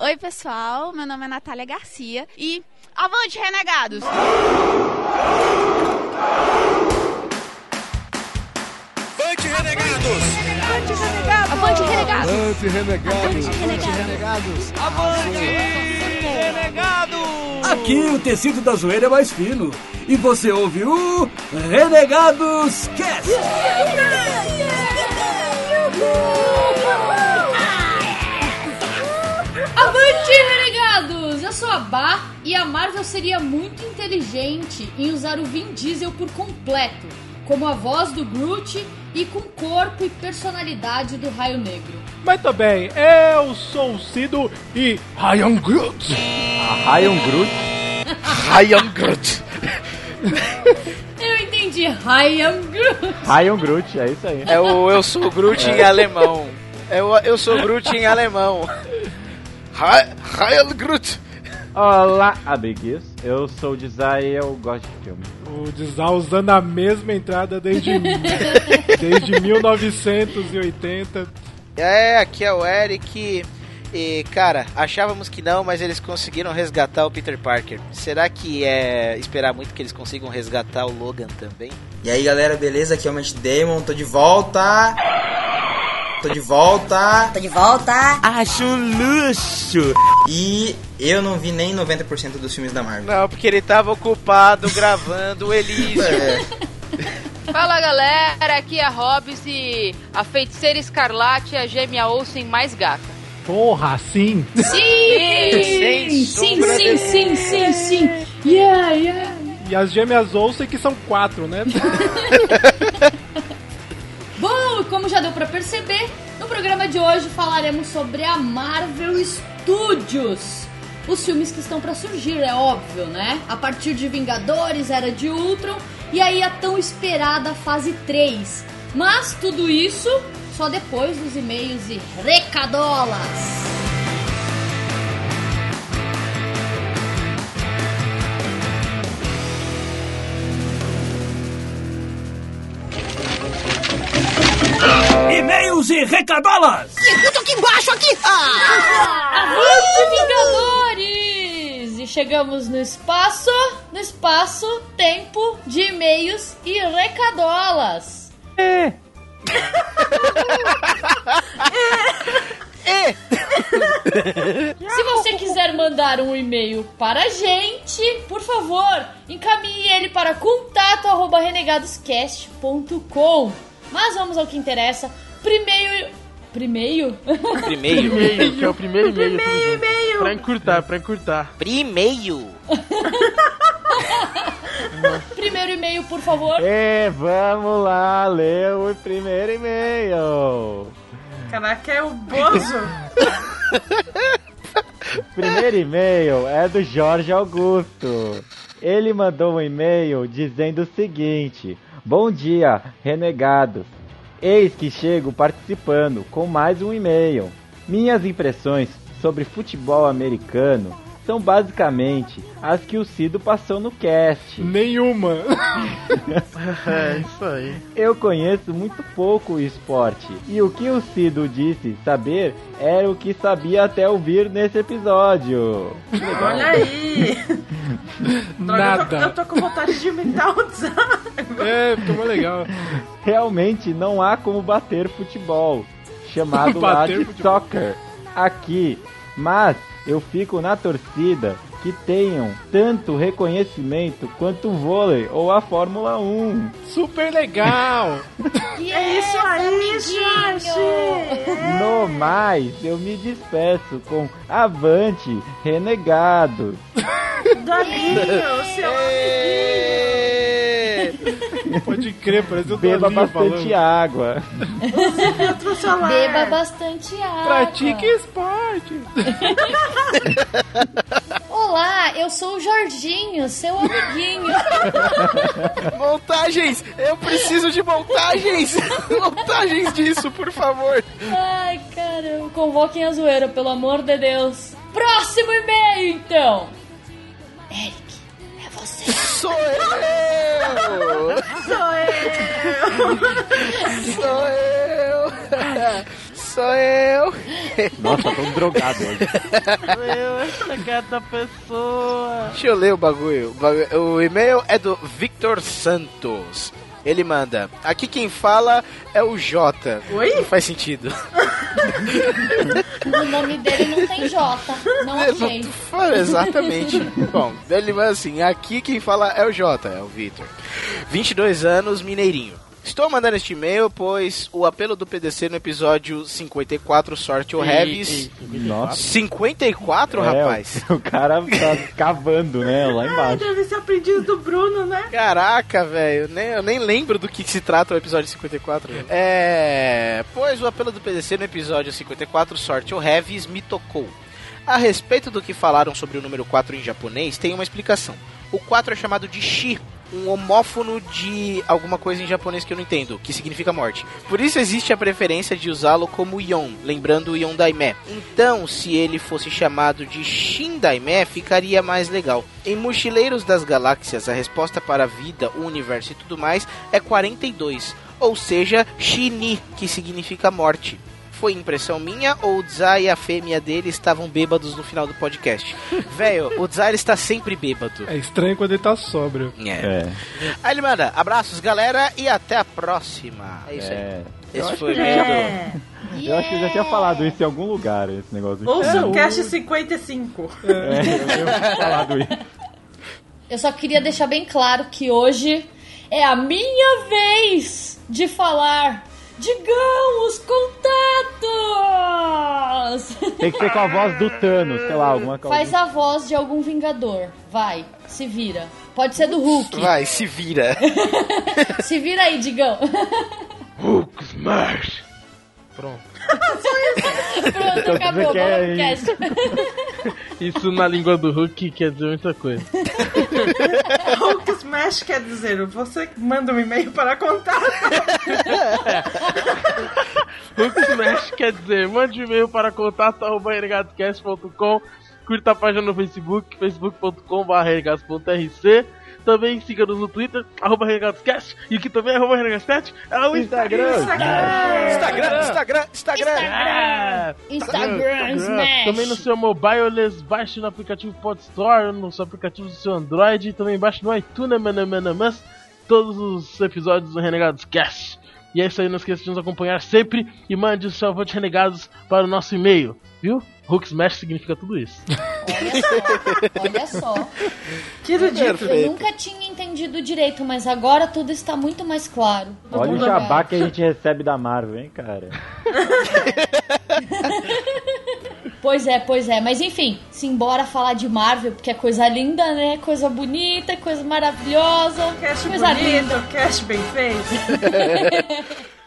Oi, pessoal. Meu nome é Natália Garcia e avante, renegados! Avante, renegados! Avante, renegados! Avante, renegados! Avante, renegados! Avante, renegados! Aqui o tecido da zoeira é mais fino. E você ouve o Renegados Cast. Avante, sou a Bá e a Marvel seria muito inteligente em usar o Vin Diesel por completo, como a voz do Groot e com corpo e personalidade do Raio Negro. Muito bem, eu sou o Cido e Ryan Groot. Ryan Groot? Ryan Groot! Eu entendi, Ryan Groot. Ryan Groot, é isso aí. É o Eu Sou Groot em alemão. É o Eu Sou Groot em alemão. Ryan Groot! Olá, amiguinhos. Eu sou o Dizay e eu gosto de filme. O Dizal usando a mesma entrada desde, desde 1980. É, aqui é o Eric. E, cara, achávamos que não, mas eles conseguiram resgatar o Peter Parker. Será que é esperar muito que eles consigam resgatar o Logan também? E aí galera, beleza? Aqui é o Matt Damon, tô de volta! Tô de volta! Tô de volta. Acho um luxo! E eu não vi nem 90% dos filmes da Marvel. Não, porque ele tava ocupado gravando o Elísio. É, Fala galera, aqui é a Hobbs e a feiticeira escarlate é a gêmea Olsen mais gata. Porra, sim! Sim! Sim, sim, de sim, sim, sim. Yeah, yeah. E as gêmeas Olsen que são quatro, né? Como já deu pra perceber, no programa de hoje falaremos sobre a Marvel Studios. Os filmes que estão pra surgir, é óbvio, né? A partir de Vingadores, Era de Ultron e aí a tão esperada fase 3. Mas tudo isso só depois dos e-mails e recadolas. E-mails e recadolas. Eu aqui embaixo, aqui. Ah! Avante Vingadores! E chegamos no espaço, no espaço, tempo de e-mails e recadolas. Se você quiser mandar um e-mail para a gente, por favor, encaminhe ele para contato@renegadoscast.com. Mas vamos ao que interessa. Primeiro, primeiro? Primeiro. e-mail, que é o primeiro e-mail. Primeiro e-mail. Pra encurtar, pra encurtar. Primeiro. primeiro e-mail, por favor. E vamos lá ler o primeiro e-mail. Caraca, é o Bozo. Primeiro e-mail é do Jorge Augusto. Ele mandou um e-mail dizendo o seguinte: Bom dia, renegados. Eis que chego participando com mais um e-mail. Minhas impressões sobre futebol americano são basicamente as que o Cido passou no cast. Nenhuma. É, isso aí. Eu conheço muito pouco o esporte e o que o Cido disse saber era o que sabia até ouvir nesse episódio. Olha aí. Droga, Eu, tô, Nada. eu tô com vontade de imitar o Zago. É, ficou legal. Realmente não há como bater futebol, chamado lá Bater de futebol. soccer, aqui. Mas eu fico na torcida que tenham tanto reconhecimento quanto o vôlei ou a Fórmula 1. Super legal! É isso aí, gente. No mais, eu me despeço com Avante, Renegados. Daninho, seu amiguinho. Pode crer, parece o Beba Dolinho bastante falando. água. Filtro solar. Beba bastante água. Pratique esporte! Olá, eu sou o Jorginho, seu amiguinho. Montagens! Eu preciso de montagens! montagens disso, por favor! Ai, caramba. Convoquem a zoeira, pelo amor de Deus. Próximo e-mail, então. Eric, é você. Sou eu! Sou eu. Sou eu! Sou eu. Nossa, tô drogado hoje. Eu, essa cada pessoa. Deixa eu ler o bagulho. O bagu- O e-mail é do Victor Santos. Ele manda. Aqui quem fala é o Jota. Oi? Não faz sentido. O nome dele não tem J. Não achei. Exatamente. Bom, ele manda assim: aqui quem fala é o Jota, é o Victor. 22 anos, mineirinho. Estou mandando este e-mail, pois o apelo do PDC no episódio 54, Sorte ou. Nossa. 54, É, rapaz? O, o cara tá cavando, né? Lá Ah, embaixo. deve ser aprendiz do Bruno, né? Caraca, velho, nem, eu nem lembro do que, se trata o episódio 54. velho. É. Pois o apelo do PDC no episódio 54, Sorte ou Heavis, me tocou. A respeito do que falaram sobre o número 4 em japonês, tem uma explicação. O 4 é chamado de Shi, um homófono de alguma coisa em japonês que eu não entendo, que significa morte. Por isso existe a preferência de usá-lo como Yon, lembrando o Yon Daimé. Então, se ele fosse chamado de Shin Daimé, ficaria mais legal. Em Mochileiros das Galáxias, a resposta para a vida, o universo e tudo mais é 42, ou seja, Shini, que significa morte. Foi impressão minha ou o Zay e a fêmea dele estavam bêbados no final do podcast? Velho, o Zay está sempre bêbado. É estranho quando ele tá sóbrio. É. Aí ele manda, abraços galera e até a próxima. É isso aí. É. Eu Esse acho foi que É. Eu acho que eu já tinha falado isso em algum lugar, esse negócio Ouça É, o Cast 55. É, eu tinha falado isso. Eu só queria deixar bem claro que hoje é a minha vez de falar. Digam os contatos! Tem que ser com a voz do Thanos, sei lá, alguma coisa. Faz a voz de algum vingador. Vai, se vira. Pode ser do Hulk. Vai, se vira. Se vira aí, Digão. Hulk Smash. Pronto. Pronto, Então, acabou. você quer pro cast. Isso na língua do Hulk quer dizer muita coisa. Hulk Smash quer dizer, você manda um e-mail para contar. Hulk Smash quer dizer, mande um e-mail para contato.renegadoscast.com Curta a página no Facebook, facebook.com.br Também siga-nos no Twitter, arroba renegadoscast E o que também é arroba renegadoscast é o Instagram. Instagram, Instagram, Instagram. Instagram Smash. Também no seu mobile, baixe no aplicativo Pod Store, no seu aplicativo do seu Android, e também baixe no iTunes, manamanamas, todos os episódios do Renegados Cast. E é isso aí, não esqueça de nos acompanhar sempre e mande o seu avô de Renegados para o nosso e-mail, viu? Hulk Smash significa tudo isso. Olha só. Que erudito. Eu nunca tinha entendido direito, mas agora tudo está muito mais claro. Olha o jabá jogar. que a gente recebe da Marvel, hein, cara. Pois é, pois é. Mas enfim, simbora falar de Marvel, porque é coisa linda, né? Coisa bonita, coisa maravilhosa. Cast coisa linda. bonito, cast bem feito.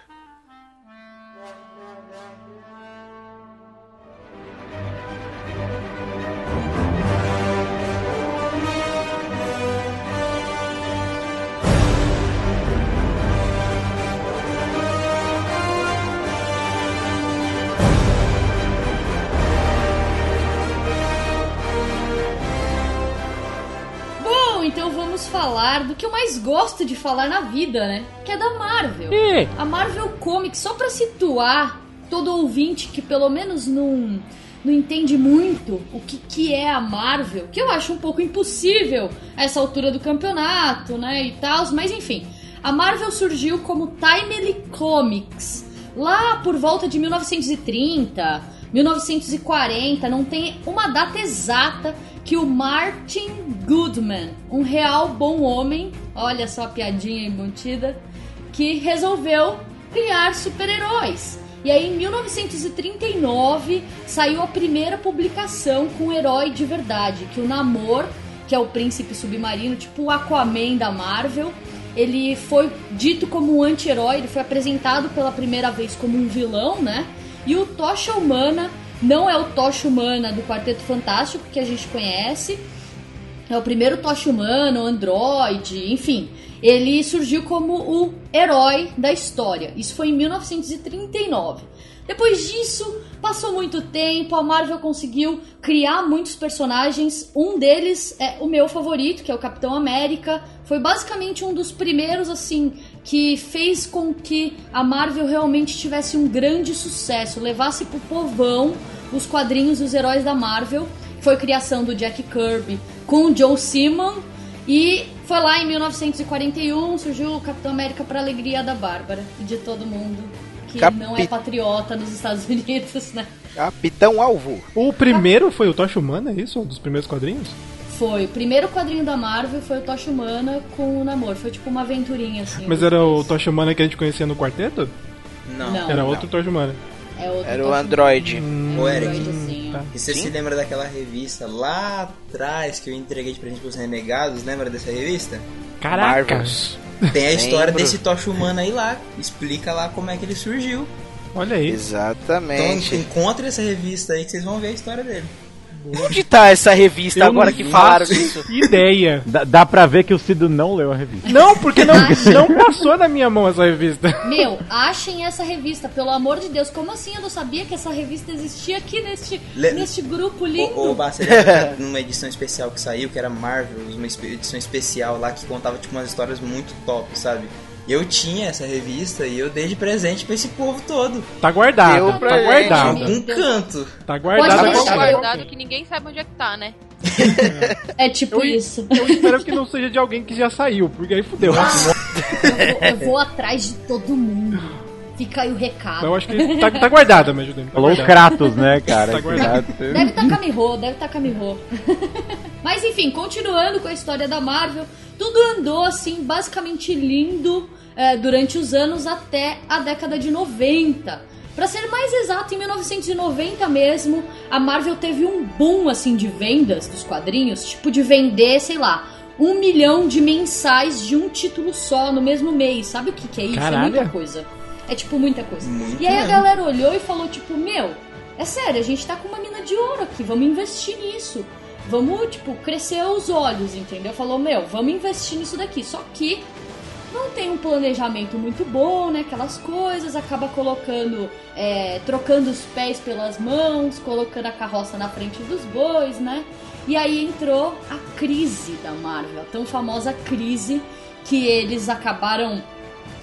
vamos falar do que eu mais gosto de falar na vida, né? Que é da Marvel. A Marvel Comics, só pra situar todo ouvinte que pelo menos não, não entende muito o que, que é a Marvel, que eu acho um pouco impossível a essa altura do campeonato, né? E tal, mas enfim. A Marvel surgiu como Timely Comics lá por volta de 1930, 1940, não tem uma data exata que o Martin Goodman, um real bom homem, olha só a piadinha embutida, que resolveu criar super-heróis. E aí em 1939 saiu a primeira publicação com um herói de verdade, que o Namor, que é o príncipe submarino, tipo o Aquaman da Marvel, ele foi dito como um anti-herói, ele foi apresentado pela primeira vez como um vilão, né? E o Tocha Humana não é o Tocha Humana do Quarteto Fantástico que a gente conhece, é o primeiro Tocha Humano, Android, enfim. Ele surgiu como o herói da história. Isso foi em 1939. Depois disso, passou muito tempo, a Marvel conseguiu criar muitos personagens. Um deles é o meu favorito, que é o Capitão América. Foi basicamente um dos primeiros, assim, que fez com que a Marvel realmente tivesse um grande sucesso, levasse pro povão os quadrinhos dos heróis da Marvel. Foi criação do Jack Kirby com o Joe Simon e foi lá em 1941 surgiu o Capitão América para alegria da Bárbara e de todo mundo que não é patriota nos Estados Unidos, né? Capitão Alvo. O primeiro foi o Tocha Humana, é isso? Um dos primeiros quadrinhos? Foi. O primeiro quadrinho da Marvel foi o Tocha Humana com o Namor. Foi tipo uma aventurinha assim. Mas era o Tocha Humana que a gente conhecia no quarteto? Não. Não. Era outro Tocha Humana. É Era o Android. Ô, Eric, Androidzinho. tá. e você Sim. se lembra daquela revista lá atrás que eu entreguei de presente pros renegados? Lembra dessa revista? Caraca! Marvels. Tem a história Lembro. desse Tocha Humana aí lá. Explica lá como é que ele surgiu. Olha aí. Então Exatamente. encontre essa revista aí que vocês vão ver a história dele. Onde tá essa revista Eu agora que falaram disso? Ideia. Dá, dá pra ver que o Cido não leu a revista. Não, porque não, não passou na minha mão essa revista. Meu, achem essa revista, pelo amor de Deus. Como assim eu não sabia que essa revista existia aqui neste, Le- neste grupo lindo? Bassa, lembra numa edição especial que saiu, que era Marvel, uma edição especial lá que contava tipo umas histórias muito top, sabe? Eu tinha essa revista e eu dei de presente pra esse povo todo. Tá guardado. Tá gente. guardado. Em algum canto. Tá Pode guardado. Tá deixar, guardado que ninguém sabe onde é que tá, né? É tipo Eu- isso. Eu espero que não seja de alguém que já saiu, porque aí fudeu. Eu vou, eu vou atrás de todo mundo. Fica aí o recado. Eu acho que tá, tá guardado, me ajudando. Tá Falou. Kratos, né, cara? Tá guardado. Deve estar tá Camirro, deve estar tá Camirro. Mas enfim, continuando com a história da Marvel, tudo andou assim, basicamente lindo é, durante os anos até a década de 90. Pra ser mais exato, em 1990 mesmo, a Marvel teve um boom assim de vendas dos quadrinhos, tipo de vender, sei lá, um milhão de mensais de um título só no mesmo mês. Sabe o que, que é isso? Caralho. É muita coisa. É tipo muita coisa. Muito e aí a mesmo. galera olhou e falou, tipo, meu, é sério, a gente tá com uma mina de ouro aqui, vamos investir nisso. Vamos, tipo, crescer os olhos, entendeu? Falou, meu, vamos investir nisso daqui. Só que não tem um planejamento muito bom, né? Aquelas coisas, acaba colocando, é, trocando os pés pelas mãos, colocando a carroça na frente dos bois, né? E aí entrou a crise da Marvel, a tão famosa crise que eles acabaram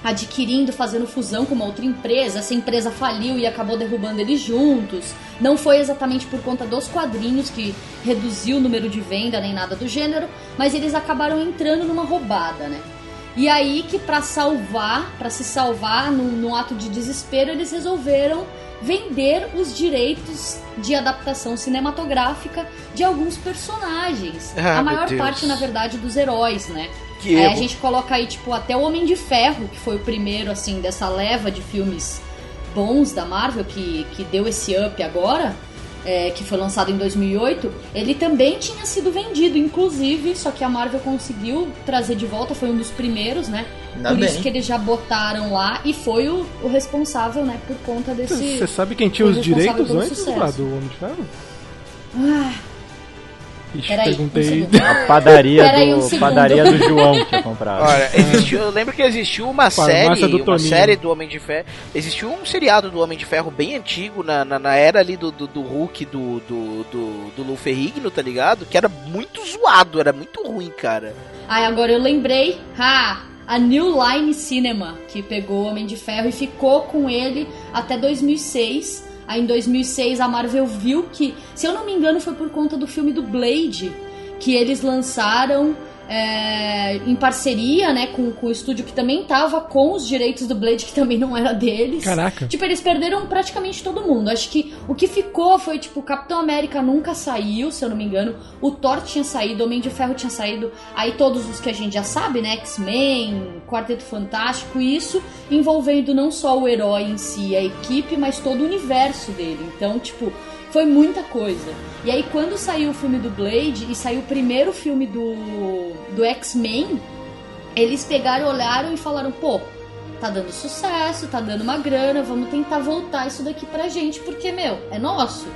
adquirindo, fazendo fusão com uma outra empresa. Essa empresa faliu e acabou derrubando eles juntos. Não foi exatamente por conta dos quadrinhos que reduziu o número de venda nem nada do gênero, mas eles acabaram entrando numa roubada, né? E aí que pra salvar, pra se salvar num, num ato de desespero, eles resolveram vender os direitos de adaptação cinematográfica de alguns personagens. Ah, a maior parte, na verdade, dos heróis, né? Que Aí a gente coloca aí, tipo, até o Homem de Ferro, que foi o primeiro, assim, dessa leva de filmes bons da Marvel, que, que deu esse up agora, é, que foi lançado em 2008, ele também tinha sido vendido, inclusive, só que a Marvel conseguiu trazer de volta, foi um dos primeiros, né? Ainda por bem. isso que eles já botaram lá e foi o, o responsável, né, por conta desse... Você sabe quem tinha os direitos antes lá do Homem de Ferro? Ah, Ixi, Peraí, um perguntei. segundo. A padaria um do, segundo. padaria do João tinha comprado. Olha, existiu, eu lembro que existiu uma série, do uma Toninho. série do Homem de Ferro. Existiu um seriado do Homem de Ferro bem antigo, na, na, na era ali do, do, do Hulk, do, do, do, do Lou Ferrigno, tá ligado? Que era muito zoado, era muito ruim, cara. Aí agora eu lembrei, ah, a New Line Cinema, que pegou o Homem de Ferro e ficou com ele até 2006. Aí em 2006 a Marvel viu que, se eu não me engano, foi por conta do filme do Blade, que eles lançaram é, em parceria, né, com, com o estúdio que também tava com os direitos do Blade, que também não era deles. Caraca. Tipo, eles perderam praticamente todo mundo. Acho que o que ficou foi, tipo, Capitão América nunca saiu, se eu não me engano. O Thor tinha saído, o Homem de Ferro tinha saído. Aí todos os que a gente já sabe, né? X-Men, Quarteto Fantástico, isso envolvendo não só o herói em si, a equipe, mas todo o universo dele. Então, tipo, foi muita coisa. E aí, quando saiu o filme do Blade e saiu o primeiro filme do, do X-Men, eles pegaram, olharam e falaram: pô, tá dando sucesso, tá dando uma grana, vamos tentar voltar isso daqui pra gente, porque, meu, é nosso.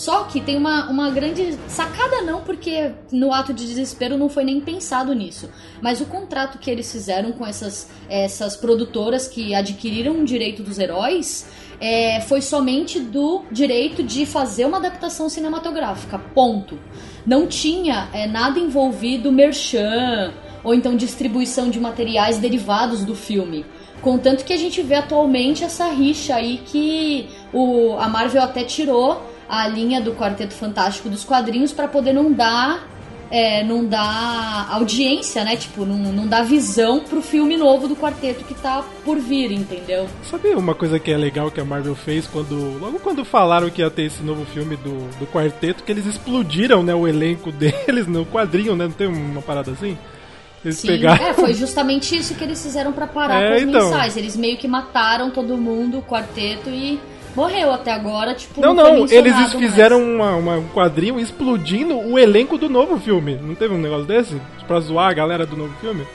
Só que tem uma, uma grande sacada, não, porque no ato de desespero não foi nem pensado nisso. Mas o contrato que eles fizeram com essas, essas produtoras que adquiriram o direito dos heróis é, foi somente do direito de fazer uma adaptação cinematográfica. Ponto. Não tinha é, nada envolvido merchan ou então distribuição de materiais derivados do filme. Contanto que a gente vê atualmente essa rixa aí que o, a Marvel até tirou a linha do Quarteto Fantástico dos quadrinhos para poder não dar é, não dá audiência, né? Tipo, não, não dá visão pro filme novo do quarteto que tá por vir, entendeu? Sabe uma coisa que é legal que a Marvel fez quando. Logo quando falaram que ia ter esse novo filme do, do quarteto, que eles explodiram, né, o elenco deles no quadrinho, né? Não tem uma parada assim? Eles Sim, pegaram. é, foi justamente isso que eles fizeram pra parar É, com os então. mensais. Eles meio que mataram todo mundo, o quarteto, e morreu até agora, tipo, Não, foi não, eles fizeram uma, uma- um quadrinho explodindo o elenco do novo filme. Não teve um negócio desse? Pra zoar a galera do novo filme?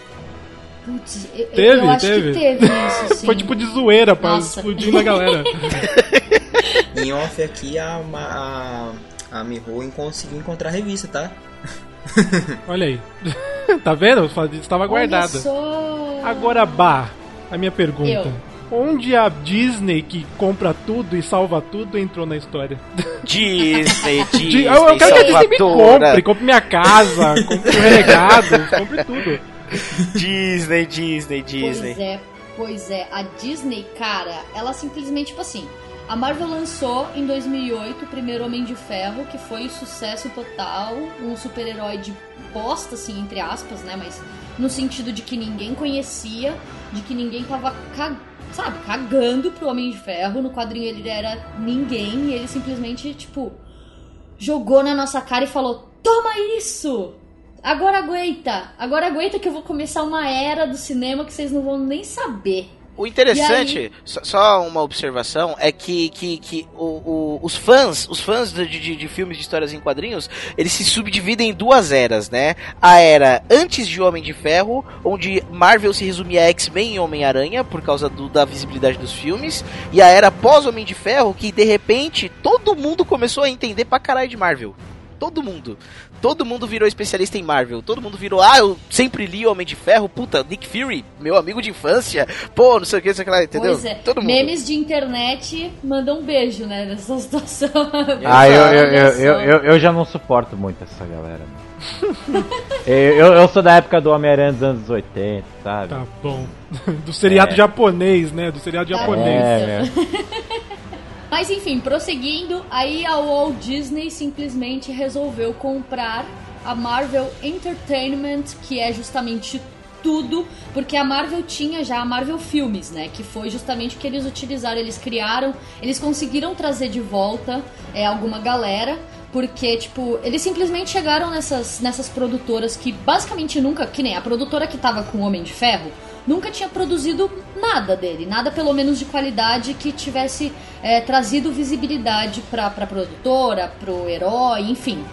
Putz, eu, Teve, eu acho teve. que teve isso, sim. Foi tipo de zoeira pra Nossa. explodir na galera. Em off aqui, a, a, a Miho conseguiu encontrar a revista, tá? Olha aí. tá vendo? Estava Olha guardada. Agora, Bah, a minha pergunta. Eu. Onde a Disney, que compra tudo e salva tudo, entrou na história? Disney, Di- Disney, eu, eu quero que a Disney me salvadora. compre, compre minha casa, compre o renegado, compre tudo. Disney, Disney, Disney. Pois é, pois é. A Disney, cara, ela simplesmente, tipo assim. A Marvel lançou em 2008 o primeiro Homem de Ferro, que foi sucesso total. Um super-herói de bosta, assim, entre aspas, né? Mas no sentido de que ninguém conhecia, de que ninguém tava, ca- sabe, cagando pro Homem de Ferro. No quadrinho ele era ninguém e ele simplesmente, tipo, jogou na nossa cara e falou: Toma isso! Agora aguenta! Agora aguenta que eu vou começar uma era do cinema que vocês não vão nem saber. O interessante, aí- só- só uma observação, é que, que, que o, o- os fãs, os fãs de, de, de filmes de histórias em quadrinhos, eles se subdividem em duas eras, né? A era antes de Homem de Ferro, onde Marvel se resumia a X-Men e Homem-Aranha, por causa do- da visibilidade dos filmes, e a era pós-Homem de Ferro, que de repente todo mundo começou a entender pra caralho de Marvel. Todo mundo. Todo mundo virou especialista em Marvel. Todo mundo virou, ah, eu sempre li Homem de Ferro. Puta, Nick Fury, meu amigo de infância. Pô, não sei o que, não sei o que lá, entendeu? Pois é, Todo mundo. memes de internet mandam um beijo, né, nessa situação. Ah, eu, eu, eu, eu, eu, eu já não suporto muito essa galera. mano. eu, eu, eu sou da época do Homem-Aranha dos anos 80, sabe? Tá bom. Do seriado É. japonês, né? Do seriado Tá japonês. É, Mas enfim, prosseguindo, aí a Walt Disney simplesmente resolveu comprar a Marvel Entertainment, que é justamente tudo, porque a Marvel tinha já a Marvel Filmes, né? Que foi justamente o que eles utilizaram, eles criaram, eles conseguiram trazer de volta é, alguma galera, porque, tipo, eles simplesmente chegaram nessas, nessas produtoras que basicamente nunca, que nem a produtora que tava com o Homem de Ferro, nunca tinha produzido nada dele, nada pelo menos de qualidade que tivesse é, trazido visibilidade pra, pra produtora, pro herói, enfim.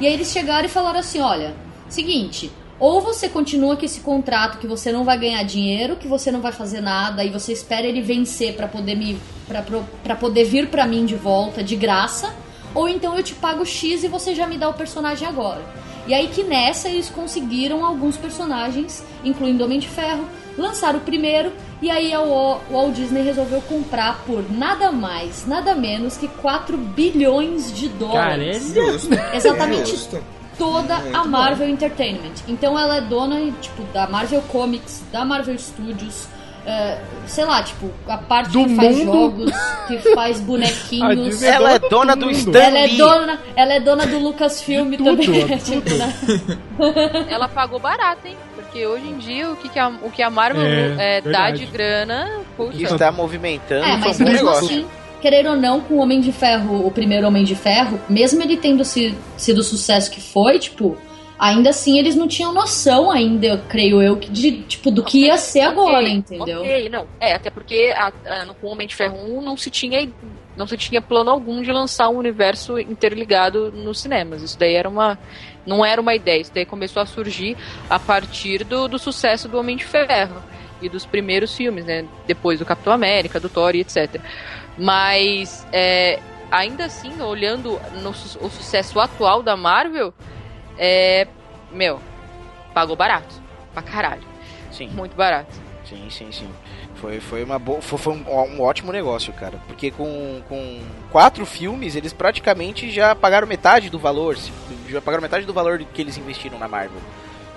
E aí eles chegaram e falaram assim: olha, seguinte, ou você continua com esse contrato que você não vai ganhar dinheiro, que você não vai fazer nada e você espera ele vencer pra poder me para para poder vir pra mim de volta de graça, ou então eu te pago X e você já me dá o personagem agora. E aí que nessa eles conseguiram alguns personagens, incluindo Homem de Ferro, lançaram o primeiro e aí a Wa- Walt Disney resolveu comprar por nada mais, nada menos que 4 bilhões de dólares. Justo. Exatamente Justo. toda Muito a bom. Marvel Entertainment. Então ela é dona, tipo, da Marvel Comics, da Marvel Studios, é, sei lá, tipo, a parte Do que faz mundo. jogos, que faz bonequinhos. Disney Ela é dona do. Stan Ela é dona, ela é dona do Lucasfilm De tudo, também. tipo, tudo. né? Ela pagou barato, hein? Porque hoje em dia o que, que, a, o que a Marvel É, é, dá de grana, O que puxa. está movimentando É, mas mesmo negócio. assim, querer ou não, com o Homem de Ferro, o primeiro Homem de Ferro, mesmo ele tendo si- sido o sucesso que foi, tipo, ainda assim eles não tinham noção ainda, creio eu, de, tipo, do que ia ser agora, Ok, entendeu? Ok, não. É, até porque a, a, no com o Homem de Ferro 1 não se tinha não se tinha plano algum de lançar um universo interligado nos cinemas. Isso daí era uma não era uma ideia, isso daí começou a surgir a partir do, do sucesso do Homem de Ferro e dos primeiros filmes, né? Depois do Capitão América, do Thor e etc. Mas é, ainda assim, olhando no, o sucesso atual da Marvel, é, meu, pagou barato, pra caralho, Sim, muito barato. sim, sim, sim. Foi, foi, uma boa, foi, foi um, um ótimo negócio, cara. Porque com, com quatro filmes, eles praticamente já pagaram metade do valor. Já pagaram metade do valor que eles investiram na Marvel.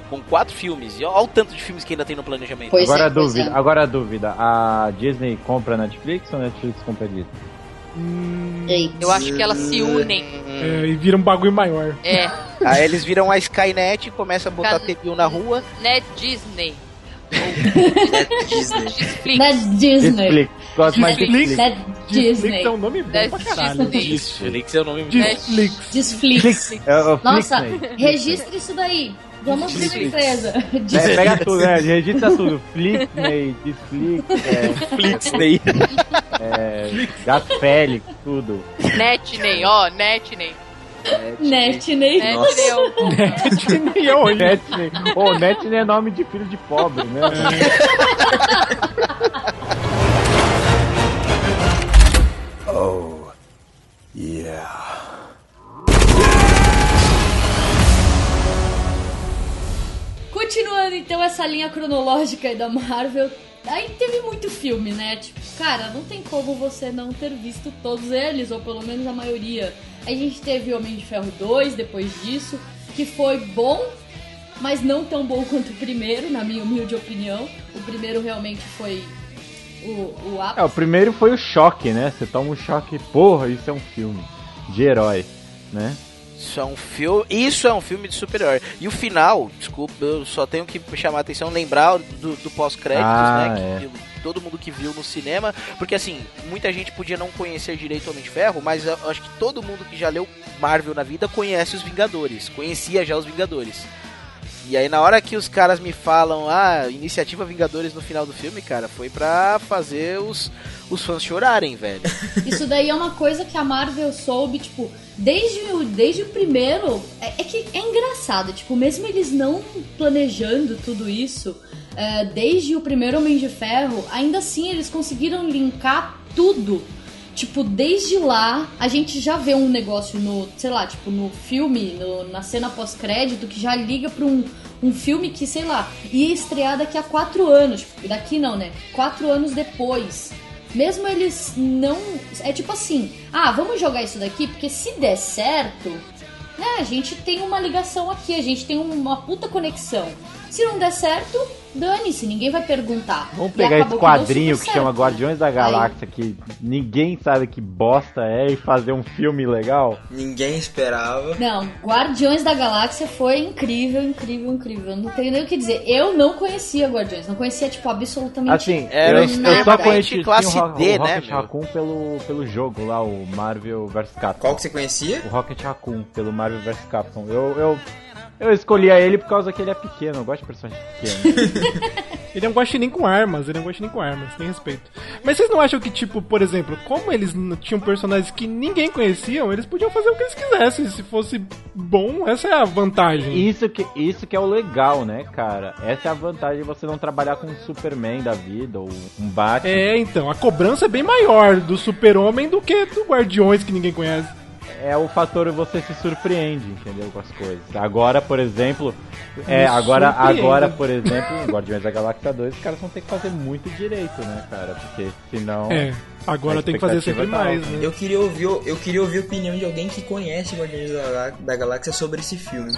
Com quatro filmes. E olha o tanto de filmes que ainda tem no planejamento. Pois agora é, a pois dúvida, é. agora a dúvida. A Disney compra a Netflix ou a Netflix compra a Disney? Eita. Eu acho que elas se unem. É, e vira um bagulho maior. É, Aí eles viram a Skynet e começam a botar TV na rua. né, Disney. É Disney. Netflix. Da Disney. Netflix. Gosto mais de Netflix. Netflix. Netflix Disney. é um nome bom Da pra caralho. Disney. Netflix é o nome Netflix. Disflix. É, é Nossa, registre isso daí. Vamos abrir uma empresa. É, pega tudo, é, registra tudo. Flixney, Disflix, é, Flixney. É, Gasfélix, tudo. Netney, ó, Netney. Netney. Netney é o- Netney. Ô, Netney é nome de filho de pobre, né? Continuando então essa linha cronológica aí da Marvel, aí teve muito filme, né? Tipo, cara, não tem como você não ter visto todos eles, ou pelo menos a maioria. A gente teve Homem de Ferro 2 depois disso, que foi bom, mas não tão bom quanto o primeiro, na minha humilde opinião. O primeiro realmente foi o, o ápice. É, o primeiro foi o choque, né? Você toma um choque, porra, isso é um filme de herói, né? Isso é um filme. Isso é um filme de super-herói. E o final, desculpa, eu só tenho que chamar a atenção, lembrar do, do pós-créditos, Ah, né? é. Que todo mundo que viu no cinema. Porque assim, muita gente podia não conhecer direito o Homem de Ferro, mas eu acho que todo mundo que já leu Marvel na vida conhece os Vingadores. Conhecia já os Vingadores. E aí na hora que os caras me falam, ah, iniciativa Vingadores no final do filme, cara, foi pra fazer os, os fãs chorarem, velho. Isso daí é uma coisa que a Marvel soube, tipo, desde o, desde o primeiro. É, é que é engraçado, tipo, mesmo eles não planejando tudo isso, é, desde o primeiro Homem de Ferro, ainda assim eles conseguiram linkar tudo. Tipo, desde lá, a gente já vê um negócio no, sei lá, tipo, no filme, no- na cena pós-crédito, que já liga pra um, um filme que, sei lá, ia estrear daqui a quatro anos. Tipo, daqui não, né? Quatro anos depois. Mesmo eles não. É tipo assim, ah, vamos jogar isso daqui, porque se der certo, né, a gente tem uma ligação aqui, a gente tem uma puta conexão. Se não der certo, dane-se, ninguém vai perguntar. Vamos pegar esse quadrinho que chama. Guardiões da Galáxia, que ninguém sabe que bosta é, e fazer um filme legal. Ninguém esperava. Não, Guardiões da Galáxia foi incrível, incrível, incrível. Não tenho nem o que dizer. Eu não conhecia Guardiões, não conhecia, tipo, absolutamente Assim, Era eu, só conheci classe o, D, o né, Rocket meu? Raccoon pelo, pelo jogo lá, o Marvel vs Capcom. Qual que você conhecia? O Rocket Raccoon, pelo Marvel vs Capcom. Eu, eu, eu escolhi a ele por causa que ele é pequeno, eu gosto de personagem pequeno. Ele não gosta nem com armas, ele não gosta nem com armas, tem respeito. Mas vocês não acham que, tipo, por exemplo, como eles tinham personagens que ninguém conheciam, eles podiam fazer o que eles quisessem. Se fosse bom, essa é a vantagem. Isso que, isso que é o legal, né, cara? Essa é a vantagem de você não trabalhar com um Superman da vida, ou um Batman. É, então, a cobrança é bem maior do super-homem do que do Guardiões que ninguém conhece. É o fator você se surpreende, entendeu? Com as coisas. Agora, por exemplo, é, agora, agora, por exemplo, em Guardiões da Galáxia 2, os caras vão ter que fazer muito direito, né, cara? Porque senão. É, agora tem que fazer sempre tá mais, né? Eu queria ouvir, eu queria ouvir a opinião de alguém que conhece Guardiões da, Galá- da Galáxia sobre esse filme.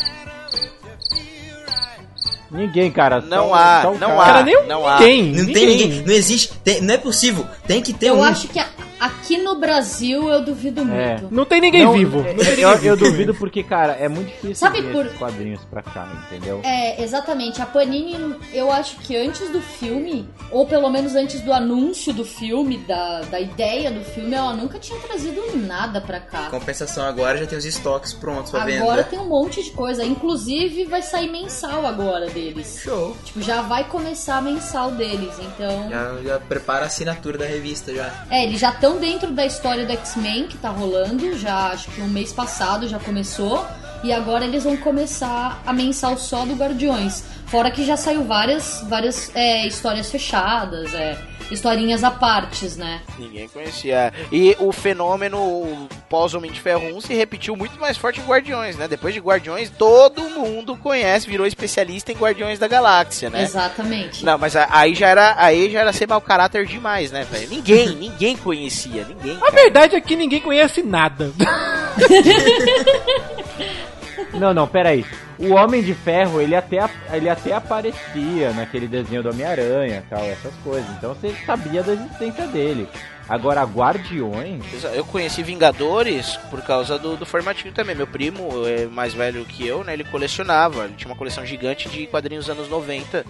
Ninguém, cara. Não só- há, não cara. há. Cara, nem não há. ninguém. Não tem ninguém, não existe, tem- não é possível. Tem que ter Eu um. acho que a- aqui no Brasil eu duvido É. muito. Não tem ninguém Não, vivo. é- Não tem ninguém eu, eu duvido porque, cara, é muito difícil Sabe por- esses quadrinhos pra cá, entendeu? É, exatamente. A Panini, eu acho que antes do filme, ou pelo menos antes do anúncio do filme, da, da ideia do filme, ela nunca tinha trazido nada pra cá. Compensação agora já tem os estoques prontos pra Agora venda. tem um monte de coisa. Inclusive vai sair mensal agora deles. Show. Tipo, já vai começar a mensal deles. Então. Já, já prepara a assinatura da revista já. É, eles já estão dentro da história do X-Men que tá rolando. Já acho que um mês passado já começou. E agora eles vão começar a mensal só do Guardiões. Fora que já saiu várias, várias é, histórias fechadas, é, historinhas à partes, né? Ninguém conhecia. E o fenômeno pós-Homem de Ferro 1 se repetiu muito mais forte em Guardiões, né? Depois de Guardiões, todo mundo conhece, virou especialista em Guardiões da Galáxia, né? Exatamente. Não, mas aí já era, aí já era ser mau caráter demais, né, velho? Ninguém, ninguém conhecia, ninguém. A verdade é que ninguém conhece nada. Não, não, peraí. O Homem de Ferro, ele até, ele até aparecia naquele desenho do Homem-Aranha tal, essas coisas. Então você sabia da existência dele. Agora, Guardiões. Eu conheci Vingadores por causa do, do formatinho também. Meu primo é mais velho que eu, né? Ele colecionava. Ele tinha uma coleção gigante de quadrinhos anos 90.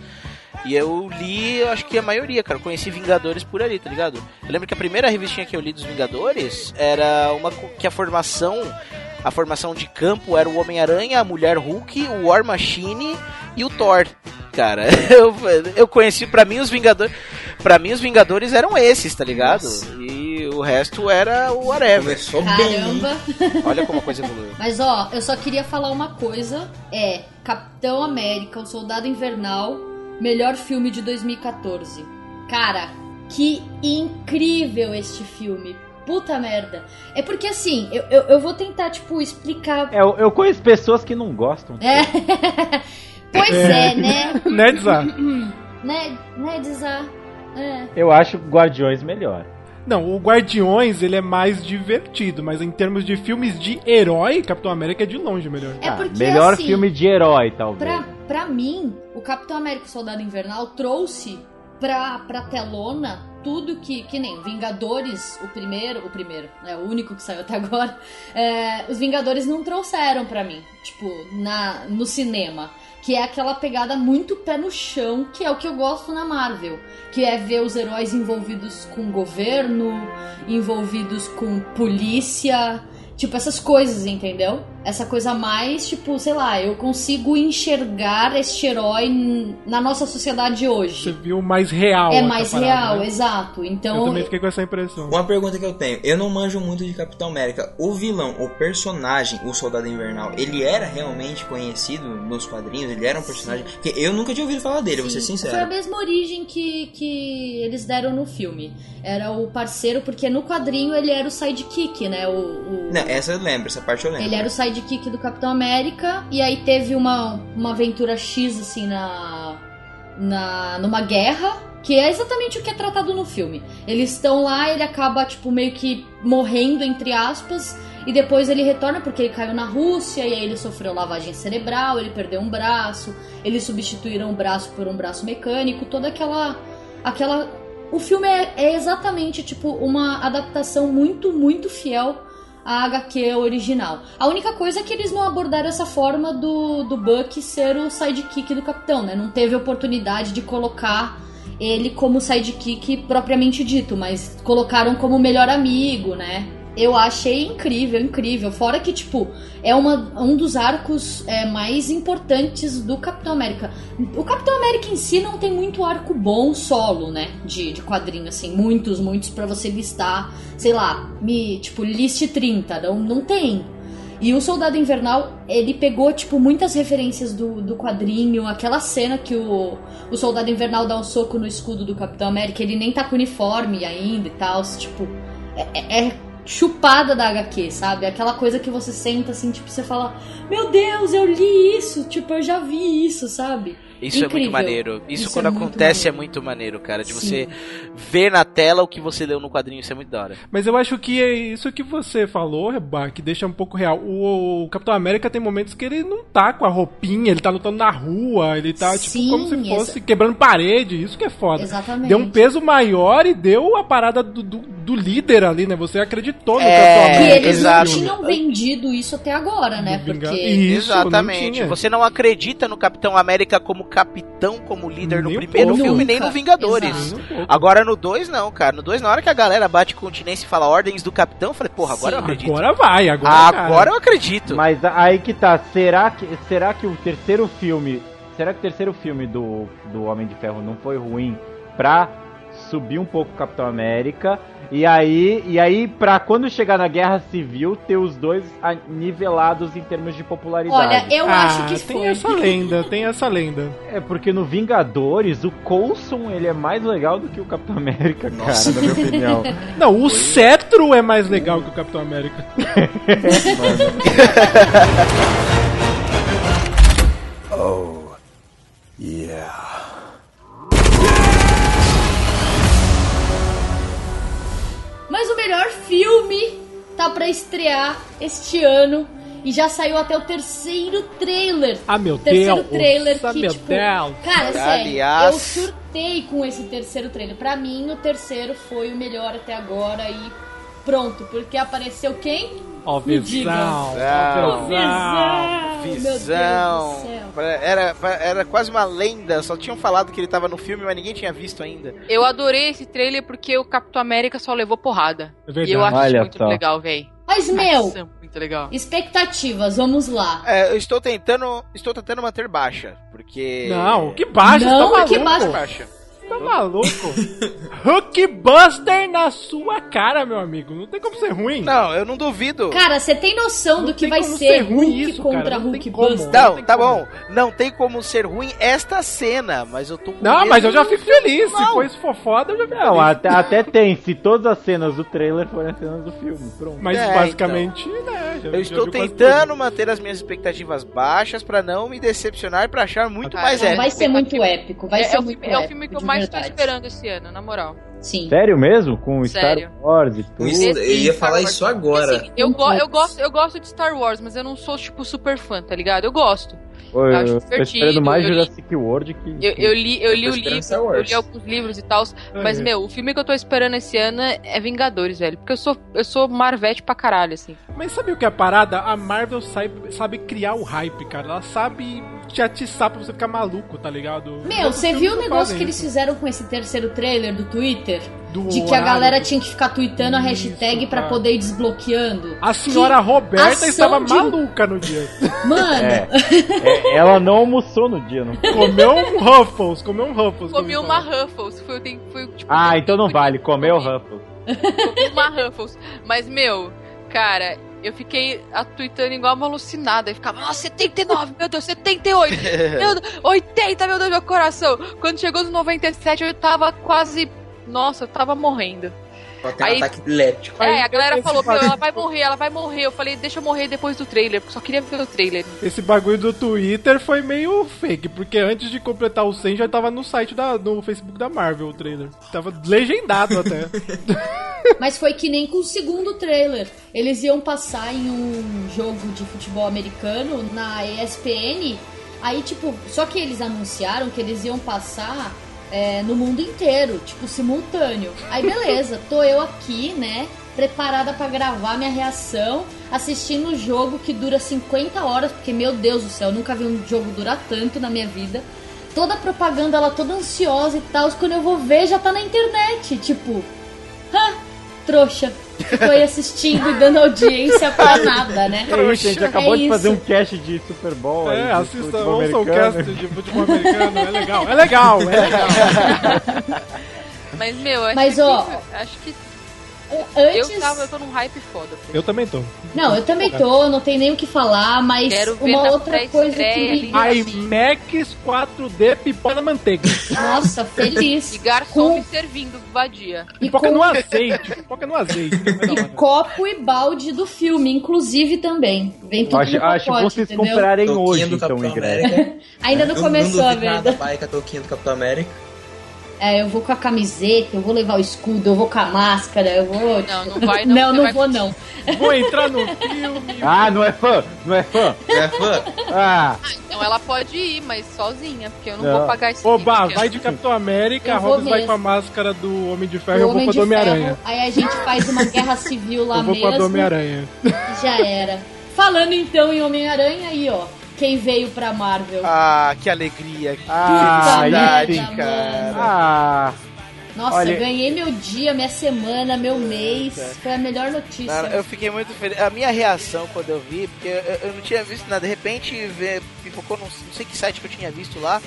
E eu li, acho que a maioria, cara. Eu conheci Vingadores por ali, tá ligado? Eu lembro que a primeira revistinha que eu li dos Vingadores era uma que a formação. A formação de campo era o Homem-Aranha, a Mulher Hulk, o War Machine e o Thor. Cara, eu, eu conheci, pra mim, os Vingadores. Pra mim, os Vingadores eram esses, tá ligado? E o resto era o whatever. Começou Caramba. Olha como a coisa evoluiu. Mas ó, eu só queria falar uma coisa. É Capitão América, o Soldado Invernal, melhor filme de 2014. Cara, que incrível este filme. Puta merda. É porque assim, eu, eu, eu vou tentar, tipo, explicar. É, eu, eu conheço pessoas que não gostam. É. pois é, né? Nedzar. né, né, Dizar? É. Eu acho Guardiões melhor. Não, o Guardiões ele é mais divertido, mas em termos de filmes de herói, Capitão América é de longe melhor. É porque, melhor assim, filme de herói, talvez. Pra, pra mim, o Capitão América e o Soldado Invernal trouxe pra, pra telona tudo que. Que nem Vingadores, o primeiro. O primeiro, né? O único que saiu até agora. é, os Vingadores não trouxeram pra mim. Tipo, na, no cinema. Que é aquela pegada muito pé no chão, que é o que eu gosto na Marvel. Que é ver os heróis envolvidos com governo, envolvidos com polícia. Tipo, essas coisas, entendeu? Essa coisa mais, tipo, sei lá, eu consigo enxergar este herói na nossa sociedade hoje. Você viu mais real. É mais parada, real, né? exato. Eu Então, também fiquei com essa impressão. Uma pergunta que eu tenho, eu não manjo muito de Capitão América. O vilão, o personagem, o Soldado Invernal, ele era realmente conhecido nos quadrinhos? Ele era um personagem. Porque eu nunca tinha ouvido falar dele, vou ser Sim, sincero. Foi a mesma origem que, que eles deram no filme. Era o parceiro, porque no quadrinho ele era o sidekick, né? O, o- Não, essa eu lembro, essa parte eu lembro. Ele era o sidekick do Capitão América, e aí teve uma, uma aventura X, assim, na, na. numa guerra, que é exatamente o que é tratado no filme. Eles estão lá, ele acaba, tipo, meio que morrendo, entre aspas, e depois ele retorna porque ele caiu na Rússia, e aí ele sofreu lavagem cerebral, ele perdeu um braço, eles substituíram o braço por um braço mecânico, toda aquela. aquela. O filme é, é exatamente, tipo, uma adaptação muito, muito fiel a HQ original. A única coisa é que eles não abordaram essa forma do, do Buck ser o sidekick do capitão, né? Não teve oportunidade de colocar ele como sidekick propriamente dito, mas colocaram como melhor amigo, né? Eu achei incrível, incrível. Fora que, tipo, é uma, um dos arcos é, mais importantes do Capitão América. O Capitão América em si não tem muito arco bom solo, né? De, de quadrinho, assim. Muitos, muitos pra você listar. Sei lá, me, tipo, liste 30. Não, não tem. E o Soldado Invernal, ele pegou, tipo, muitas referências do, do quadrinho. Aquela cena que o, o Soldado Invernal dá um soco no escudo do Capitão América, ele nem tá com uniforme ainda e tal. Tipo, é, é- é chupada da HQ, sabe? Aquela coisa que você senta assim, tipo, você fala: Meu Deus, eu li isso, tipo, eu já vi isso, sabe? Isso é Incrível. muito maneiro. Isso, Isso quando é acontece é maneiro. muito maneiro, cara. De Sim. você ver na tela o que você leu no quadrinho, isso é muito da hora. Mas eu acho que é isso que você falou, Reba, que deixa um pouco real. O, o Capitão América tem momentos que ele não tá com a roupinha, ele tá lutando na rua, ele tá tipo Sim, como se fosse exa- quebrando parede, isso que é foda. Exatamente. Deu um peso maior e deu a parada do, do, do líder ali, né? Você acreditou no É, Capitão Que América. eles exato. não tinham vendido isso até agora, né? Porque. Isso, não Exatamente. tinha. Você não acredita no Capitão América como capitão, como líder Nem no primeiro pouco. filme, nem Nunca. no Vingadores. Exato. Nem. Agora no 2 não, cara. No 2, na hora que a galera bate continência e fala ordens do capitão, eu falei, porra, agora Sim. eu acredito. Agora vai, agora. Agora, cara. eu acredito. Mas aí que tá, será que, será que o terceiro filme. Será que o terceiro filme do, do Homem de Ferro não foi ruim pra subir um pouco o Capitão América? E aí, e aí, pra quando chegar na Guerra Civil, ter os dois nivelados em termos de popularidade? Olha, eu Ah, acho que tem foi. essa lenda, tem essa lenda. É porque no Vingadores, o Coulson ele é mais legal do que o Capitão América, Nossa. cara, na minha opinião. Não, o cetro é mais legal que o Capitão América. Oh, yeah. Melhor filme tá pra estrear este ano. E já saiu até o terceiro trailer. Ah, meu terceiro Deus. trailer Ah, que, meu tipo, Deus. Cara, sério, Aliás- eu surtei com esse terceiro trailer. Pra mim, o terceiro foi o melhor até agora e pronto, porque apareceu quem? Ó, visão. Visão. Visão. Meu Deus Visão. Era, era quase uma lenda, só tinham falado que ele tava no filme, mas ninguém tinha visto ainda. Eu adorei esse trailer porque o Capitão América só levou porrada. É. E eu acho Olha muito só. legal, véi. Mas, meu, Ação muito legal. expectativas, vamos lá. É, eu estou tentando, estou tentando manter baixa, porque Não, que baixa, Não, você tá que baixa. Tá maluco? Hulkbuster na sua cara, meu amigo. Não tem como ser ruim. Não, eu não duvido. Cara, você tem noção Não do que vai ser ser ruim Hulk isso, contra cara, não tem Hulk como. Buster? Não, tem tá como. bom. Não tem como ser ruim esta cena, mas eu tô com Não, mas eu já fico feliz. Se Não. for isso for foda, eu já fico Não, feliz. até, até tem, se todas as cenas do trailer forem as cenas do filme. Pronto. Mas É, basicamente, né? já- Eu já estou tentando manter as minhas expectativas baixas pra não me decepcionar e pra achar muito Ah, mais não, épico. Vai ser muito épico, vai é, ser é o muito filme, é o épico, filme que eu de mais tô verdade. esperando esse ano, na moral. Sim. Sério mesmo? Com Sério. Star Wars e tudo? Isso- eu ia falar isso agora. Assim, eu, go- eu, gosto, eu gosto de Star Wars, mas eu não sou, tipo, super fã, tá ligado? Eu gosto. Pô, eu eu, acho tô divertido, esperando mais eu li- Jurassic World que. Eu, eu li, eu li o livro, Star eu li alguns livros e tal, mas, É. meu, o filme que eu tô esperando esse ano é Vingadores, velho. Porque eu sou, eu sou Marvete pra caralho, assim. Mas sabe o que é a parada? A Marvel sabe, sabe criar o hype, cara. Ela sabe te atiçar pra você ficar maluco, tá ligado? Meu, você viu o negócio fazem que eles fizeram com esse terceiro trailer do Twitter? Do De que a galera do- tinha que ficar tweetando a Isso, hashtag pra cara. poder ir desbloqueando. A senhora Que Roberta estava de- maluca no dia. Mano, É. É, ela não almoçou no dia, não. Comeu um Ruffles, comeu um Ruffles. Como uma fala. Ruffles, foi, tempo- foi tipo... Ah, então não vale. Comeu. Ruffles. Comi uma Ruffles. Mas, meu, cara, eu fiquei a tweetando igual uma alucinada. E ficava, nossa, 79, meu Deus, 78, meu Deus, 80, meu Deus, meu coração. Quando chegou nos 97, eu tava quase. Nossa, eu tava morrendo. Só tem um Aí- ataque epilético. É, a galera falou, bagulho- ela vai morrer, ela vai morrer. Eu falei, deixa eu morrer depois do trailer, porque só queria ver o trailer. Esse bagulho do Twitter foi meio fake, porque antes de completar o 100 já tava no site da, no Facebook da Marvel o trailer. Tava legendado até. mas foi que nem com o segundo trailer. Eles iam passar em um jogo de futebol americano na ESPN. Aí, tipo, só que eles anunciaram que eles iam passar é, no mundo inteiro, tipo, simultâneo. Aí, beleza, tô eu aqui, né? Preparada pra gravar minha reação, assistindo o jogo que dura 50 horas, porque, meu Deus do céu, eu nunca vi um jogo durar tanto na minha vida. Toda a propaganda, ela toda ansiosa e tal. Quando eu vou ver, já tá na internet. Tipo, hã, trouxa. Ficou aí assistindo e dando audiência pra nada, né? É isso, a gente acabou É de fazer isso. um cast de Super Bowl. aí, É, de assista, futebol ouça o americano. cast de futebol americano, é legal, é legal, é legal. Mas, meu, acho Mas, que. ó, acho que. Antes... Eu, tava, eu tô num hype foda. pô. Eu também tô. Não, eu também tô, não tem nem o que falar, mas Quero uma outra coisa que me... IMAX 4D pipoca na manteiga. Nossa, feliz. E garçom Com- me servindo, vadia. E, Pipoca com- no azeite, pipoca no azeite. que é da e copo e balde do filme, inclusive também. Vem tudo Acho, no acho bom pacote, vocês entendeu? comprarem hoje, então, ingresso. Ainda não Eu começou não a duvido nada, verdade. pai, com a touquinha do Capitão América. É, eu vou com a camiseta, eu vou levar o escudo, eu vou com a máscara, eu vou... Não, não vai não. Não, não vai vou não. Vou entrar no filme. Ah, não é fã? Não é fã? É fã? Ah, Então ela pode ir, mas sozinha, porque eu não, Não. vou pagar esse Oba, vai de Capitão América, a Robin vai mesmo. com a máscara do Homem de Ferro e eu vou Homem com a do Homem-Aranha. Aí a gente faz uma guerra civil lá Eu vou com a do mesmo. Homem-Aranha. Já era. Falando então em Homem-Aranha, aí ó, quem veio pra Marvel? Ah, que alegria. Que Ah, felicidade, merda, cara. ah, Nossa, olha- ganhei meu dia, minha semana, meu mês. Foi a melhor notícia. Cara, eu fiquei muito feliz. A minha reação quando eu vi, porque eu, eu não tinha visto nada, de repente vê, pipocou num não sei que site que eu tinha visto lá,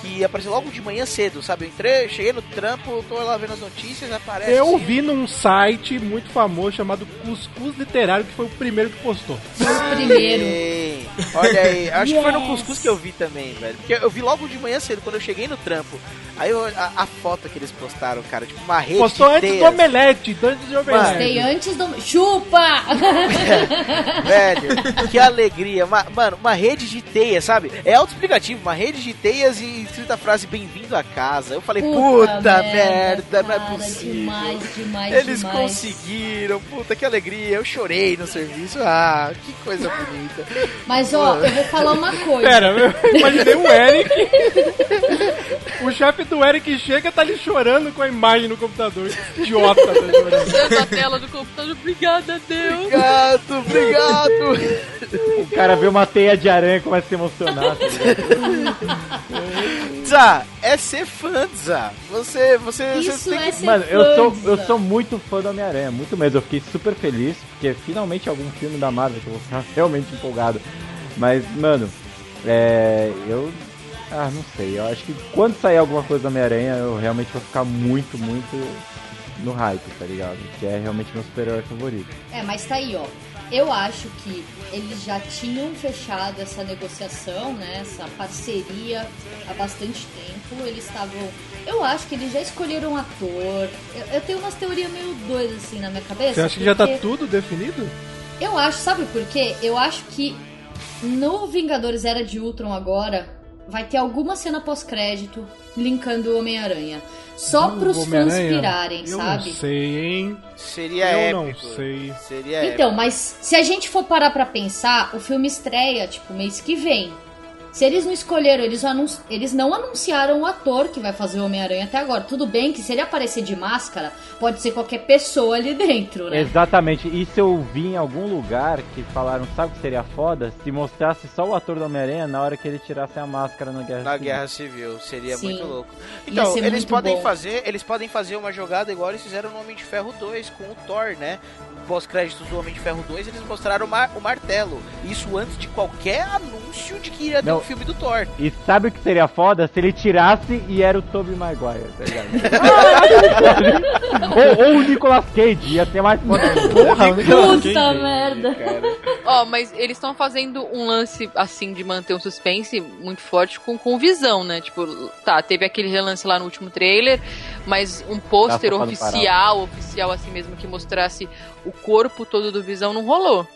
que apareceu logo de manhã cedo, sabe? Eu entrei, cheguei no trampo, tô lá vendo as notícias, aparece. Eu vi num site muito famoso chamado Cuscuz Literário, que foi o primeiro que postou. Foi o primeiro. Olha aí, acho que foi no Yes. Cuscuz que eu vi também, velho. Porque eu vi logo de manhã cedo, quando eu cheguei no trampo. Aí eu- a, a foto que eles postaram, cara, tipo uma rede Postou de antes do teias. omelete, antes de omelete. Postei antes do. Chupa! Velho, que alegria. Ma- mano, uma rede de teias, sabe? É autoexplicativo, uma rede de teias e escrita a frase bem-vindo a casa. Eu falei, puta, merda, não é cara, possível. Demais, demais, Eles demais. conseguiram, puta, que alegria. Eu chorei no serviço. Ah, que coisa bonita. Mas ó, eu vou falar uma coisa. Pera, eu imaginei o Eric. o chefe do Eric chega tá ali chorando com a imagem no computador. Idiota, tá chorando. Dando a tela do computador, obrigada, Deus. Obrigado, obrigado. O cara vê uma teia de aranha e começa a se emocionar. tá Zá, é ser fã, Zá. Você, você, Isso você tem é que... ser Mano, eu sou, fã, eu Zá. sou muito fã do Homem-Aranha, muito mesmo. Eu fiquei super feliz, porque finalmente algum filme da Marvel que eu vou ficar realmente empolgado. Mas, mano, é. Eu. Ah, não sei. Eu acho que quando sair alguma coisa do Homem-Aranha, eu realmente vou ficar muito, muito no hype, tá ligado? Que é realmente meu super-herói favorito. É, mas tá aí, ó. Eu acho que eles já tinham fechado essa negociação, né? Essa parceria há bastante tempo. Eles estavam. Eu acho que eles já escolheram um ator. Eu, eu tenho umas teorias meio doidas assim na minha cabeça. Você acha que já tá tudo definido? Eu acho, sabe por quê? Eu acho que no Vingadores Era de Ultron agora vai ter alguma cena pós-crédito linkando o Homem-Aranha. Só Do pros fãs pirarem, eu sabe? Não sei, hein? Seria eu épico. não sei. Seria Então, mas se a gente for parar pra pensar, o filme estreia, tipo, mês que vem. Se eles não escolheram, eles, anun- eles não anunciaram o ator que vai fazer o Homem-Aranha até agora. Tudo bem que se ele aparecer de máscara, pode ser qualquer pessoa ali dentro, né? Exatamente. E se eu vi em algum lugar que falaram, sabe o que seria foda? Se mostrasse só o ator do Homem-Aranha na hora que ele tirasse a máscara na Guerra Na Civil. Guerra Civil, seria Sim. muito louco. Então, eles podem bom. fazer, eles podem fazer uma jogada igual eles fizeram no Homem de Ferro 2 com o Thor, né? Pós-créditos do Homem de Ferro 2, eles mostraram o, mar- o martelo. Isso antes de qualquer anúncio de que iria ter Não. um filme do Thor. E sabe o que seria foda? Se ele tirasse e era o Tobey Maguire, tá ligado? ou, ou o Nicolas Cage, ia ser mais foda. Porra, Puta merda. Ó, mas eles estão fazendo um lance, assim, de manter um suspense muito forte com, com visão, né? Tipo, tá, teve aquele relance lá no último trailer, mas um pôster oficial, oficial assim mesmo, que mostrasse o corpo todo do Visão, não rolou.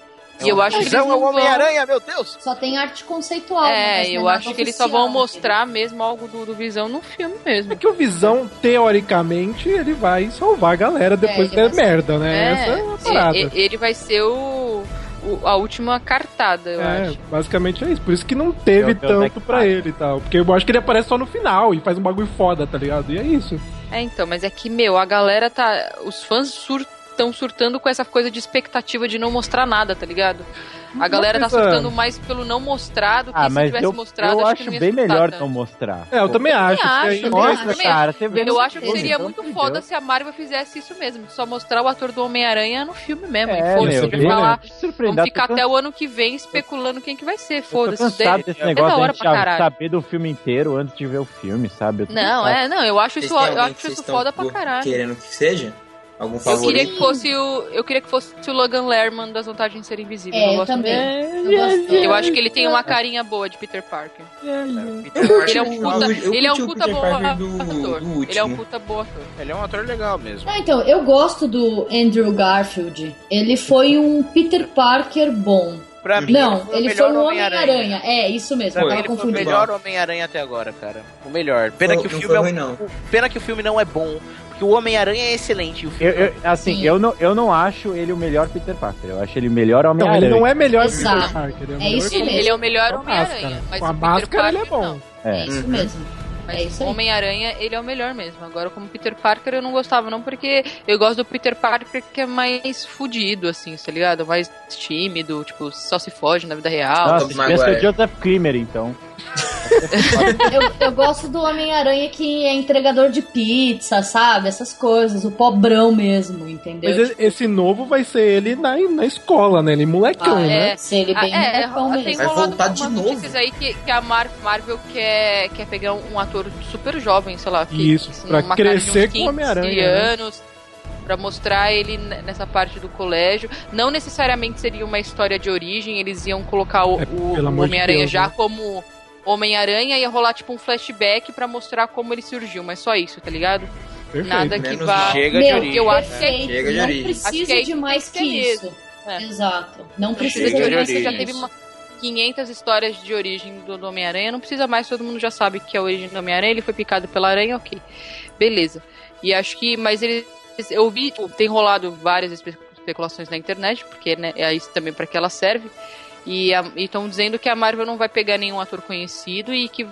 E eu acho que eles é o. Homem-Aranha, meu Deus! Só tem arte conceitual. né? É, eu acho que eles só vão mostrar mesmo algo do, do Visão no filme mesmo. É que o Visão, teoricamente, ele vai salvar a galera depois ele que é vai ser- merda, né? Essa é uma parada. e- e- ele vai ser o, o- a última cartada, eu É, acho. basicamente é isso. Por isso que não teve Eu tenho tanto pra ele e tal. Porque eu acho que ele aparece só no final e faz um bagulho foda, tá ligado? E é isso. É, então, mas é que, meu, a galera tá. Os fãs estão surtando com essa coisa de expectativa de não mostrar nada, tá ligado? A galera tá coisa- surtando mais pelo não mostrar do que Ah, se mas tivesse eu, mostrado. eu acho, que acho bem melhor tanto. não mostrar. É, eu também acho. mostra, cara, você vê Eu acho que seria amor muito foda Deus. se a Marvel fizesse isso mesmo. Só mostrar o ator do Homem-Aranha no filme mesmo. É, e foda-se, meu, vai bem falar. Vamos ficar Eu até o ano que vem especulando quem que vai ser. Eu Foda-se. desse é negócio da hora caralho. saber do filme inteiro antes de ver o filme, sabe? Eu Não, é, não, eu acho isso, eu acho isso foda pra caralho. querendo que seja? Algum Eu favorito? queria que fosse o. Eu queria que fosse o Logan Lerman das vantagens de ser invisível. É, eu eu gosto também. dele. Eu gosto. Eu acho que ele tem uma carinha boa de Peter Parker. Eu Ele é um o- puta, eu ele é um o puta bom ator. Ele é um puta bom ator. Ele é um ator legal mesmo. Ah, então, eu gosto do Andrew Garfield. Ele foi um Peter Parker bom. Pra mim, Não, o ele foi um Homem-Aranha. É, isso mesmo, Pra eu ele foi o melhor Homem-Aranha até agora, cara. O melhor. Pena Foi- que o não filme é um- ruim, não. o- Pena que o filme não é bom. Porque o Homem-Aranha é excelente. O Eu, filme eu- assim, Sim. eu não, eu não acho ele o melhor Peter Parker. Eu acho ele melhor Não, Homem-Aranha. ele não é melhor que o Exato. Peter Parker. Ele é, o É melhor isso que- Ele, mesmo. ele é o melhor Homem-Aranha. Mas Com a o Peter máscara ele é Parker, bom. não. É. É isso mesmo. É Mas o aí. Homem-Aranha, ele é o melhor mesmo. Agora, como Peter Parker, eu não gostava, não, porque eu gosto do Peter Parker que é mais fudido, assim, tá ligado? Mais tímido, tipo, só se foge na vida real. Nossa, ser o Maguire. Joseph Kramer, então. Eu, eu gosto do Homem-Aranha que é entregador de pizza, sabe? Essas coisas, o pobrão mesmo, entendeu? Mas esse- esse novo vai ser ele na, na escola, né? Ele molecão, Ah, né? é. Ser ele bem Ah, é, molecão tem mesmo. Vai rolado voltar de novo. aí que, que a Mar- Marvel quer, quer pegar um, um ator super jovem, sei lá. que- Isso, que- pra de crescer com o 15 Homem-Aranha, né? Pra mostrar ele nessa parte do colégio. Não necessariamente seria uma história de origem, eles iam colocar o, pelo o de Homem-Aranha Deus, já né? como Homem-Aranha, ia rolar tipo um flashback pra mostrar como ele surgiu, mas só isso, tá ligado? Perfeito. Nada que Menos vá. Chega de Meu, origem. Eu acho que é. Chega de não origem. Precisa é de isso mais que isso. É. Exato. Não precisa Chega de de mais Você já teve uma 500 histórias de origem do, do Homem-Aranha, não precisa mais, todo mundo já sabe que é a origem do Homem-Aranha, ele foi picado pela aranha, ok. Beleza. E acho que, mas ele, eu vi, tipo, tem rolado várias espe- especulações na internet, porque né, é isso também para que ela serve, e estão dizendo que a Marvel não vai pegar nenhum ator conhecido e que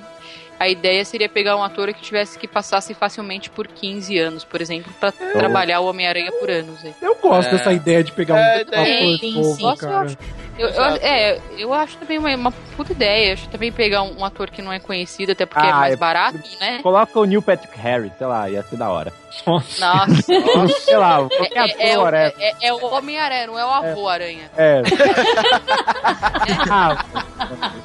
a ideia seria pegar um ator que tivesse que passasse facilmente por 15 anos, por exemplo, pra trabalhar o Homem-Aranha por anos. aí. Eu gosto É. dessa ideia de pegar um É, ator tem, sim, novo, sim. Eu acho- Eu, eu- é, eu acho também uma, uma puta ideia. Acho que também pegar um, um ator que não é conhecido, até porque é Ah, mais é- barato, né? Coloca o Neil Patrick Harris, sei lá, ia ser da hora. Nossa. Nossa, sei lá, qualquer é, é, ator, o- é. é- é o Homem-Aranha, não é o avô aranha. É.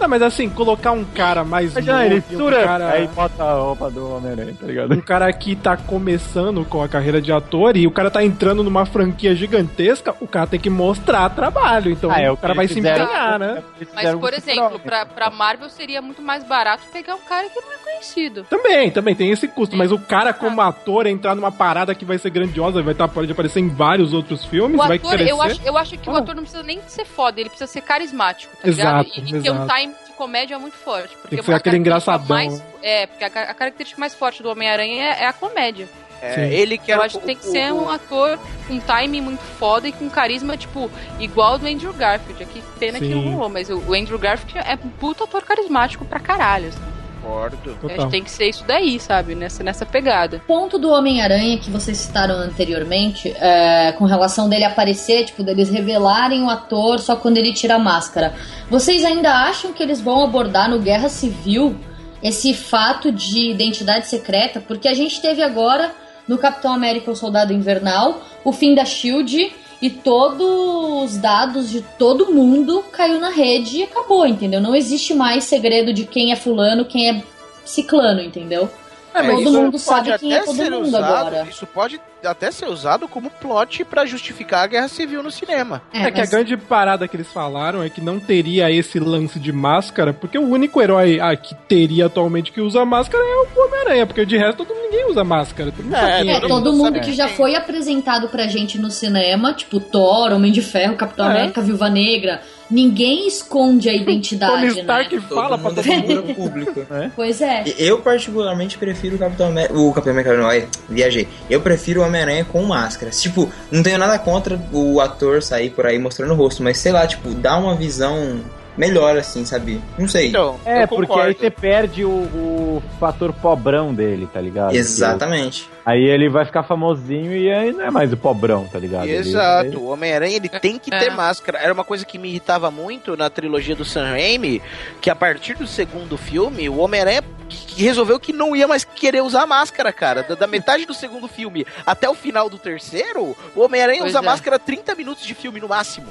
Não, mas assim, colocar um cara mais ele, novo, um Sura, cara... aí bota a roupa do Homem-Aranha, tá ligado? um cara que tá começando com a carreira de ator e o cara tá entrando numa franquia gigantesca, o cara tem que mostrar trabalho. Então Ah, é, o o cara vai eles se fizeram- empenhar, né? Mas, fizeram por o exemplo, pra, pra Marvel seria muito mais barato pegar um cara que não é conhecido. Também, também tem esse custo, mas o cara como ator entrar numa parada que vai ser grandiosa, vai estar pode aparecer em vários outros filmes, O vai ator, crescer. eu acho, eu acho que o Ah. ator não precisa nem ser foda, ele precisa ser carismático, tá ligado? Exato, E, e ter um exato. time comédia muito forte. Porque que a aquele engraçadão. mais- é, porque a, a característica mais forte do Homem-Aranha é, é a comédia. É, Sim. ele que Eu era acho o- que tem que o- ser um ator com timing muito foda e com carisma, tipo, igual do Andrew Garfield. Aqui, pena que não Sim. rolou, mas o o Andrew Garfield é um puta ator carismático pra caralho. assim. Concordo. Eu Acho Total. que tem que ser isso daí, sabe? Nessa, nessa pegada. ponto do Homem-Aranha que vocês citaram anteriormente, é, com relação dele aparecer, tipo, deles revelarem o ator só quando ele tira a máscara. Vocês ainda acham que eles vão abordar no Guerra Civil esse fato de identidade secreta? Porque a gente teve agora no Capitão América o Soldado Invernal o fim da Shield e todos os dados de todo mundo caiu na rede e acabou, entendeu? Não existe mais segredo de quem é fulano, quem é ciclano, entendeu? É, mas todo isso mundo pode sabe quem é até todo ser mundo usado- agora. Isso pode até ser usado como plot pra justificar a guerra civil no cinema. É, que a grande parada que eles falaram é que não teria esse lance de máscara, porque o único herói ah, que teria atualmente que usa máscara é o Homem-Aranha, porque de resto todo ninguém usa máscara. Todo mundo É, É, todo todo mundo sabe que já quem. foi apresentado pra gente no cinema, tipo Thor, Homem de Ferro, Capitão É. América, Viúva Negra, ninguém esconde a identidade, Tony né? Stark Todo fala pra mundo todo é mundo. figura pública. Pois é. Eu particularmente prefiro o Capitão América. O Capitão América não, ai, viajei. Eu prefiro o Homem-Aranha com máscaras. Tipo, não tenho nada contra o ator sair por aí mostrando o rosto, mas sei lá, tipo, dá uma visão melhor assim, sabe? Não sei. Então, É, porque aí você perde o, o fator pobrão dele, tá ligado? Exatamente. Aí ele vai ficar famosinho e aí não é mais o pobrão, tá ligado? Ele Exato, vai- o Homem-Aranha ele tem que É. ter máscara. Era uma coisa que me irritava muito na trilogia do Sam Raimi, que a partir do segundo filme, o Homem-Aranha que resolveu que não ia mais querer usar máscara, cara. Da, da metade do segundo filme até o final do terceiro, o Homem-Aranha usa é. máscara 30 minutos de filme no máximo.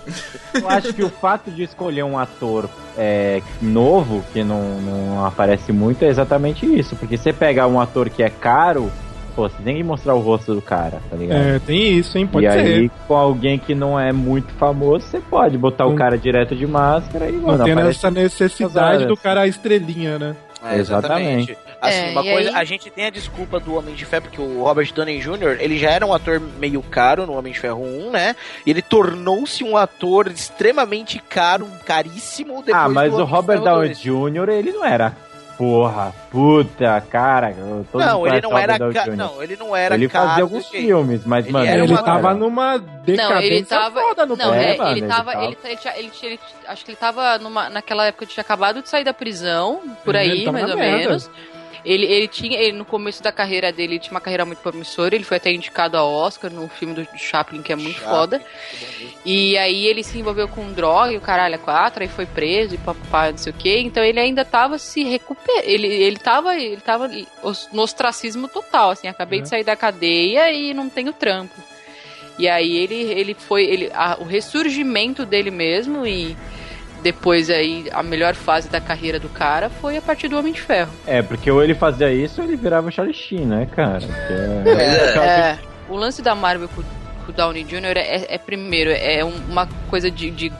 Eu acho que o fato de escolher um ator é, novo, que não, não aparece muito, é exatamente isso. Porque você pega um ator que é caro, pô, você tem que mostrar o rosto do cara, tá ligado? É, tem isso, hein? Pode e ser. aí, com alguém que não é muito famoso, você pode botar o Não- cara direto de máscara e, Não mano, tem aparece essa necessidade do cara estrelinha, né? É, Exatamente. Assim, É, uma e coisa, aí- a gente tem a desculpa do Homem de Ferro, porque o Robert Downey Jr., ele já era um ator meio caro no Homem de Ferro 1, né? E ele tornou-se um ator extremamente caro, caríssimo depois Ah, mas do o Robert Downey 2. Jr., ele não era. Porra, puta, cara. todo mundo Não, ele não era ca... Não, ele não era ele fazia alguns jeito. filmes, mas, Ele mano, era ele uma- tava numa Não, decadência ele tava. foda no não, é, mano, ele ele tava. Ele, acho que ele tava numa, naquela época que tinha acabado de sair da prisão, por aí, mais ou merda. Ele, ele tinha, ele, no começo da carreira dele, ele tinha uma carreira muito promissora, ele foi até indicado a Oscar no filme do Chaplin, que é muito Chaplin, foda. E aí ele se envolveu com droga e o caralho é quatro, aí foi preso e papapá, não sei o que. Então ele ainda tava se recuperando. Ele, ele tava, ele tava no ostracismo total, assim, acabei É. de sair da cadeia e não tenho trampo. E aí ele, ele foi. Ele, a- o ressurgimento dele mesmo e depois aí a melhor fase da carreira do cara foi a partir do Homem de Ferro. É, porque ou ele fazia isso ou ele virava o Charlie Sheen, né, cara? Que é- É. aquela É, o lance da Marvel com, com o Downey Jr. é, é primeiro, é um- uma coisa de, de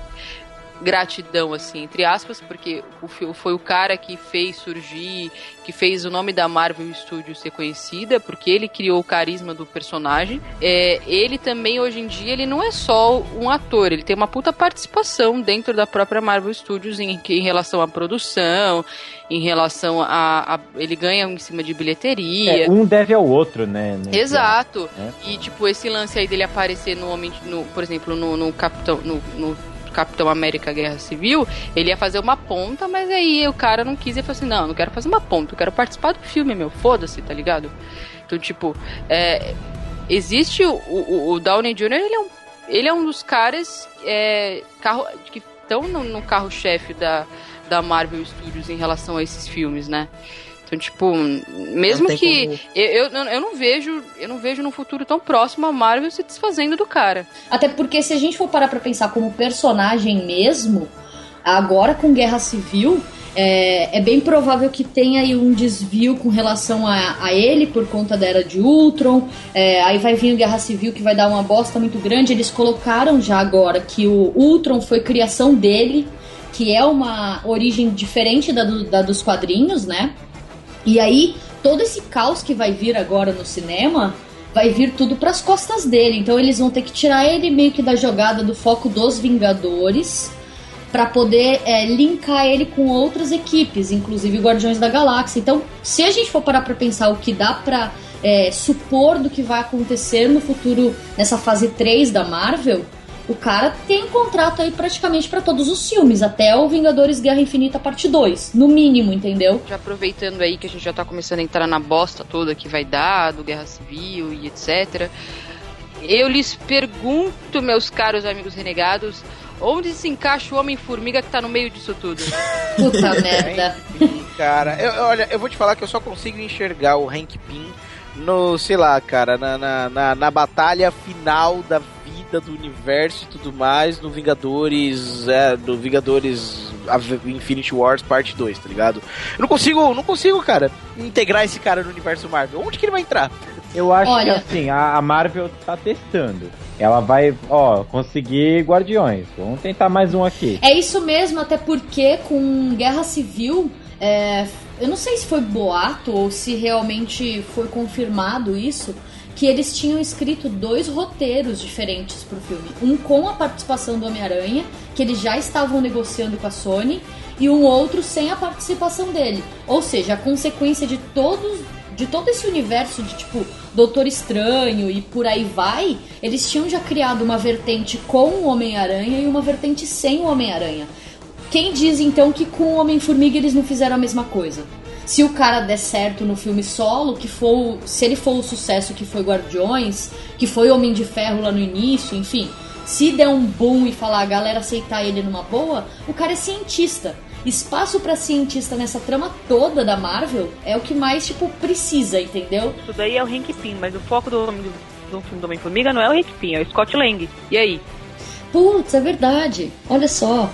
gratidão, assim, entre aspas, porque o, foi o cara que fez surgir, que fez o nome da Marvel Studios ser conhecida, porque ele criou o carisma do personagem. É, ele também, hoje em dia, ele não é só um ator, ele tem uma puta participação dentro da própria Marvel Studios em, em relação à produção, em relação a, a- Ele ganha em cima de bilheteria. É, um deve ao outro, né? nesse Exato. né? E tipo, esse lance aí dele aparecer no homem, no, por exemplo, no, no Capitão. No, no Capitão América Guerra Civil, ele ia fazer uma ponta, mas aí o cara não quis e falou assim: não, não quero fazer uma ponta, eu quero participar do filme, meu, foda-se, tá ligado? Então, tipo, é, existe o, o, o Downey Jr., ele é um, ele é um dos caras é, carro, que estão no, no carro-chefe da, da Marvel Studios em relação a esses filmes, né? Então, tipo, mesmo que como- eu, eu, não- eu não vejo, eu não vejo no futuro tão próximo a Marvel se desfazendo do cara. Até porque se a gente for parar pra pensar como personagem mesmo, agora com Guerra Civil, é, é bem provável que tenha aí um desvio com relação a, a ele por conta da era de Ultron. É, aí vai vir o Guerra Civil que vai dar uma bosta muito grande. Eles colocaram já agora que o Ultron foi criação dele, que é uma origem diferente da, do- da dos quadrinhos, né? E aí, todo esse caos que vai vir agora no cinema vai vir tudo pras costas dele. Então eles vão ter que tirar ele meio que da jogada do foco dos Vingadores pra poder é, linkar ele com outras equipes, inclusive Guardiões da Galáxia. Então, se a gente for parar pra pensar o que dá pra é, supor do que vai acontecer no futuro nessa fase 3 da Marvel, o cara tem contrato aí praticamente pra todos os filmes, até o Vingadores Guerra Infinita parte 2, no mínimo, entendeu? Já aproveitando aí que a gente já tá começando a entrar na bosta toda que vai dar, do Guerra Civil e etc. Eu lhes pergunto, meus caros amigos renegados, onde se encaixa o Homem-Formiga que tá no meio disso tudo? Puta merda. Cara, eu, eu- olha, eu vou te falar que eu só consigo enxergar o Hank Pym no, sei lá, cara, na, na, na, na batalha final da vida do universo e tudo mais, no Vingadores, é, do Vingadores Infinity Wars parte 2, tá ligado? Eu não consigo, não consigo, cara, integrar esse cara no universo Marvel. Onde que ele vai entrar? Eu acho Olha- que assim, a, a Marvel tá testando. Ela vai, ó, conseguir Guardiões. Vamos tentar mais um aqui. É isso mesmo, até porque com Guerra Civil, é, eu não sei se foi boato ou se realmente foi confirmado isso, que eles tinham escrito dois roteiros diferentes pro filme. Um com a participação do Homem-Aranha, que eles já estavam negociando com a Sony, e um outro sem a participação dele. Ou seja, a consequência de todos de todo esse universo de tipo Doutor Estranho e por aí vai, eles tinham já criado uma vertente com o Homem-Aranha e uma vertente sem o Homem-Aranha. Quem diz então que com o Homem-Formiga eles não fizeram a mesma coisa? Se o cara der certo no filme solo, que for, o- se ele for o sucesso que foi Guardiões, que foi Homem de Ferro lá no início, enfim, se der um boom e falar a galera aceitar ele numa boa, o cara é cientista. Espaço pra cientista nessa trama toda da Marvel é o que mais tipo precisa, entendeu? Isso daí é o Hank Pym, mas o foco do, do, do filme do Homem-Formiga não é o Hank Pym, é o Scott Lang. E aí? Putz, é verdade. Olha só.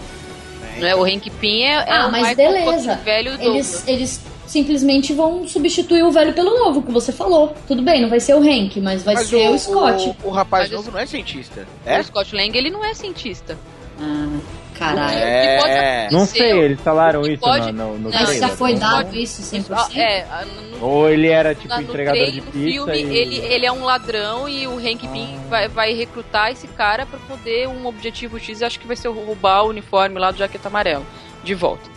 Não é? O Hank Pym é, é ah, o mas beleza. velho Eles, Douglas. eles simplesmente vão substituir o velho pelo novo, que você falou. Tudo bem, não vai ser o Hank, mas vai Mas ser o, Scott. O, o rapaz Mas novo não é cientista. O É? Scott Lang, ele não é cientista. Ah, caralho. É. O Não sei, eles falaram o isso pode- no, no, no Não, Mas trailer. já foi Não- dado isso 100%? Ah, É, ah, no, Ou ele era tipo entregador trailer, de no pizza filme, e... ele, ele é um ladrão e o Hank Pym vai, vai recrutar esse cara pra poder um objetivo X, acho que vai ser roubar o uniforme lá do Jaqueta Amarelo, de volta.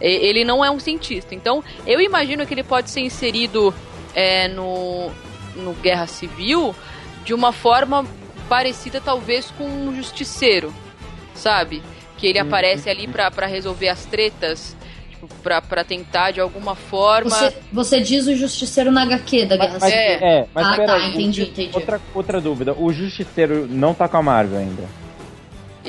Ele não é um cientista, então eu imagino que ele pode ser inserido é, no, no Guerra Civil de uma forma parecida talvez com um justiceiro, sabe? Que ele aparece ali pra, pra resolver as tretas, tipo, pra, pra tentar de alguma forma... Você, você diz o Justiceiro na HQ da Guerra Civil. é, mas Ah, pera tá, entendi, entendi. Outra, outra dúvida, o Justiceiro não tá com a Marvel ainda.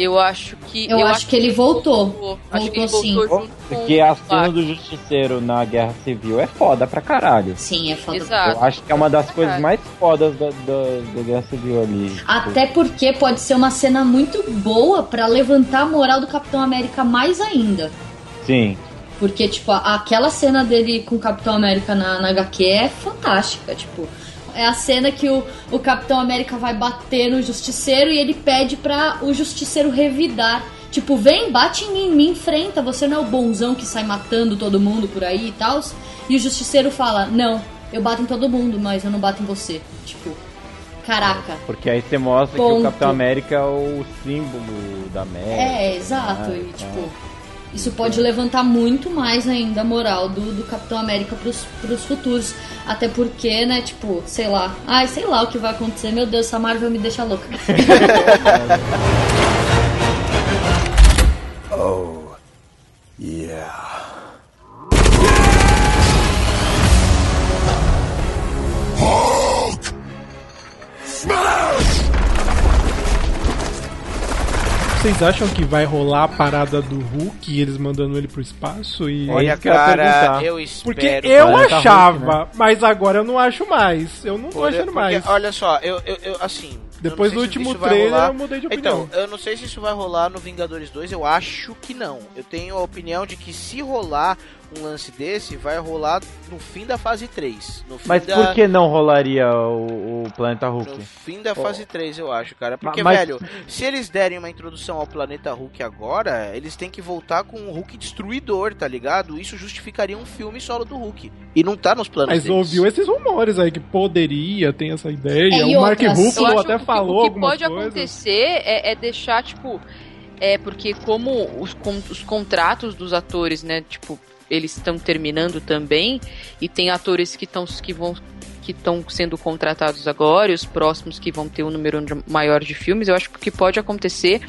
Eu acho que. Eu acho que ele voltou. voltou. Acho que ele Voltou, sim. voltou Porque a cena Batman. do Justiceiro na Guerra Civil é foda pra caralho. Sim, é foda. Exato. Eu acho que é uma das coisas mais fodas da, da, da Guerra Civil ali. Até porque pode ser uma cena muito boa pra levantar a moral do Capitão América mais ainda. Sim. Porque, tipo, aquela cena dele com o Capitão América na, na HQ é fantástica. Tipo, É a cena que o, o Capitão América vai bater no Justiceiro e ele pede pra o Justiceiro revidar. Tipo, vem, bate em mim, me enfrenta, você não é o bonzão que sai matando todo mundo por aí e tal. E o Justiceiro fala, não, eu bato em todo mundo, mas eu não bato em você. Tipo, caraca. Porque aí você mostra que Ponto. o Capitão América é o símbolo da América. É, exato. né? E Então, tipo, isso pode levantar muito mais ainda a moral do, do Capitão América pros, pros futuros. Até porque, né, tipo, sei lá. Ai, sei lá o que vai acontecer. Meu Deus, essa Marvel me deixa louca. Oh, yeah. Vocês acham que vai rolar a parada do Hulk e eles mandando ele pro espaço? E... Olha, cara, eu espero. Porque eu achava, Hulk, mas agora eu não acho mais. Eu não tô Por- achando porque, mais. Olha só, eu, eu, eu, assim. Depois do último trailer, rolar. eu mudei de opinião. Então, eu não sei se isso vai rolar no Vingadores 2, eu acho que não. Eu tenho a opinião de que se rolar um lance desse, vai rolar no fim da fase 3. No fim Mas da... por que não rolaria o, o Planeta Hulk? No fim da fase 3, eu acho, cara. Porque, Mas- velho, se eles derem uma introdução ao planeta Hulk agora, eles têm que voltar com o Hulk destruidor, tá ligado? Isso justificaria um filme solo do Hulk. E não tá nos planos Mas deles. ouviu esses rumores aí que poderia, tem essa ideia. É, o Mark Ruffalo até que falou o que pode coisas. acontecer é, é deixar, tipo. É porque como os, con- os contratos dos atores, né, tipo, eles estão terminando também, e tem atores que estão que vão que estão sendo contratados agora, e os próximos que vão ter um número maior de filmes, eu acho que o que pode acontecer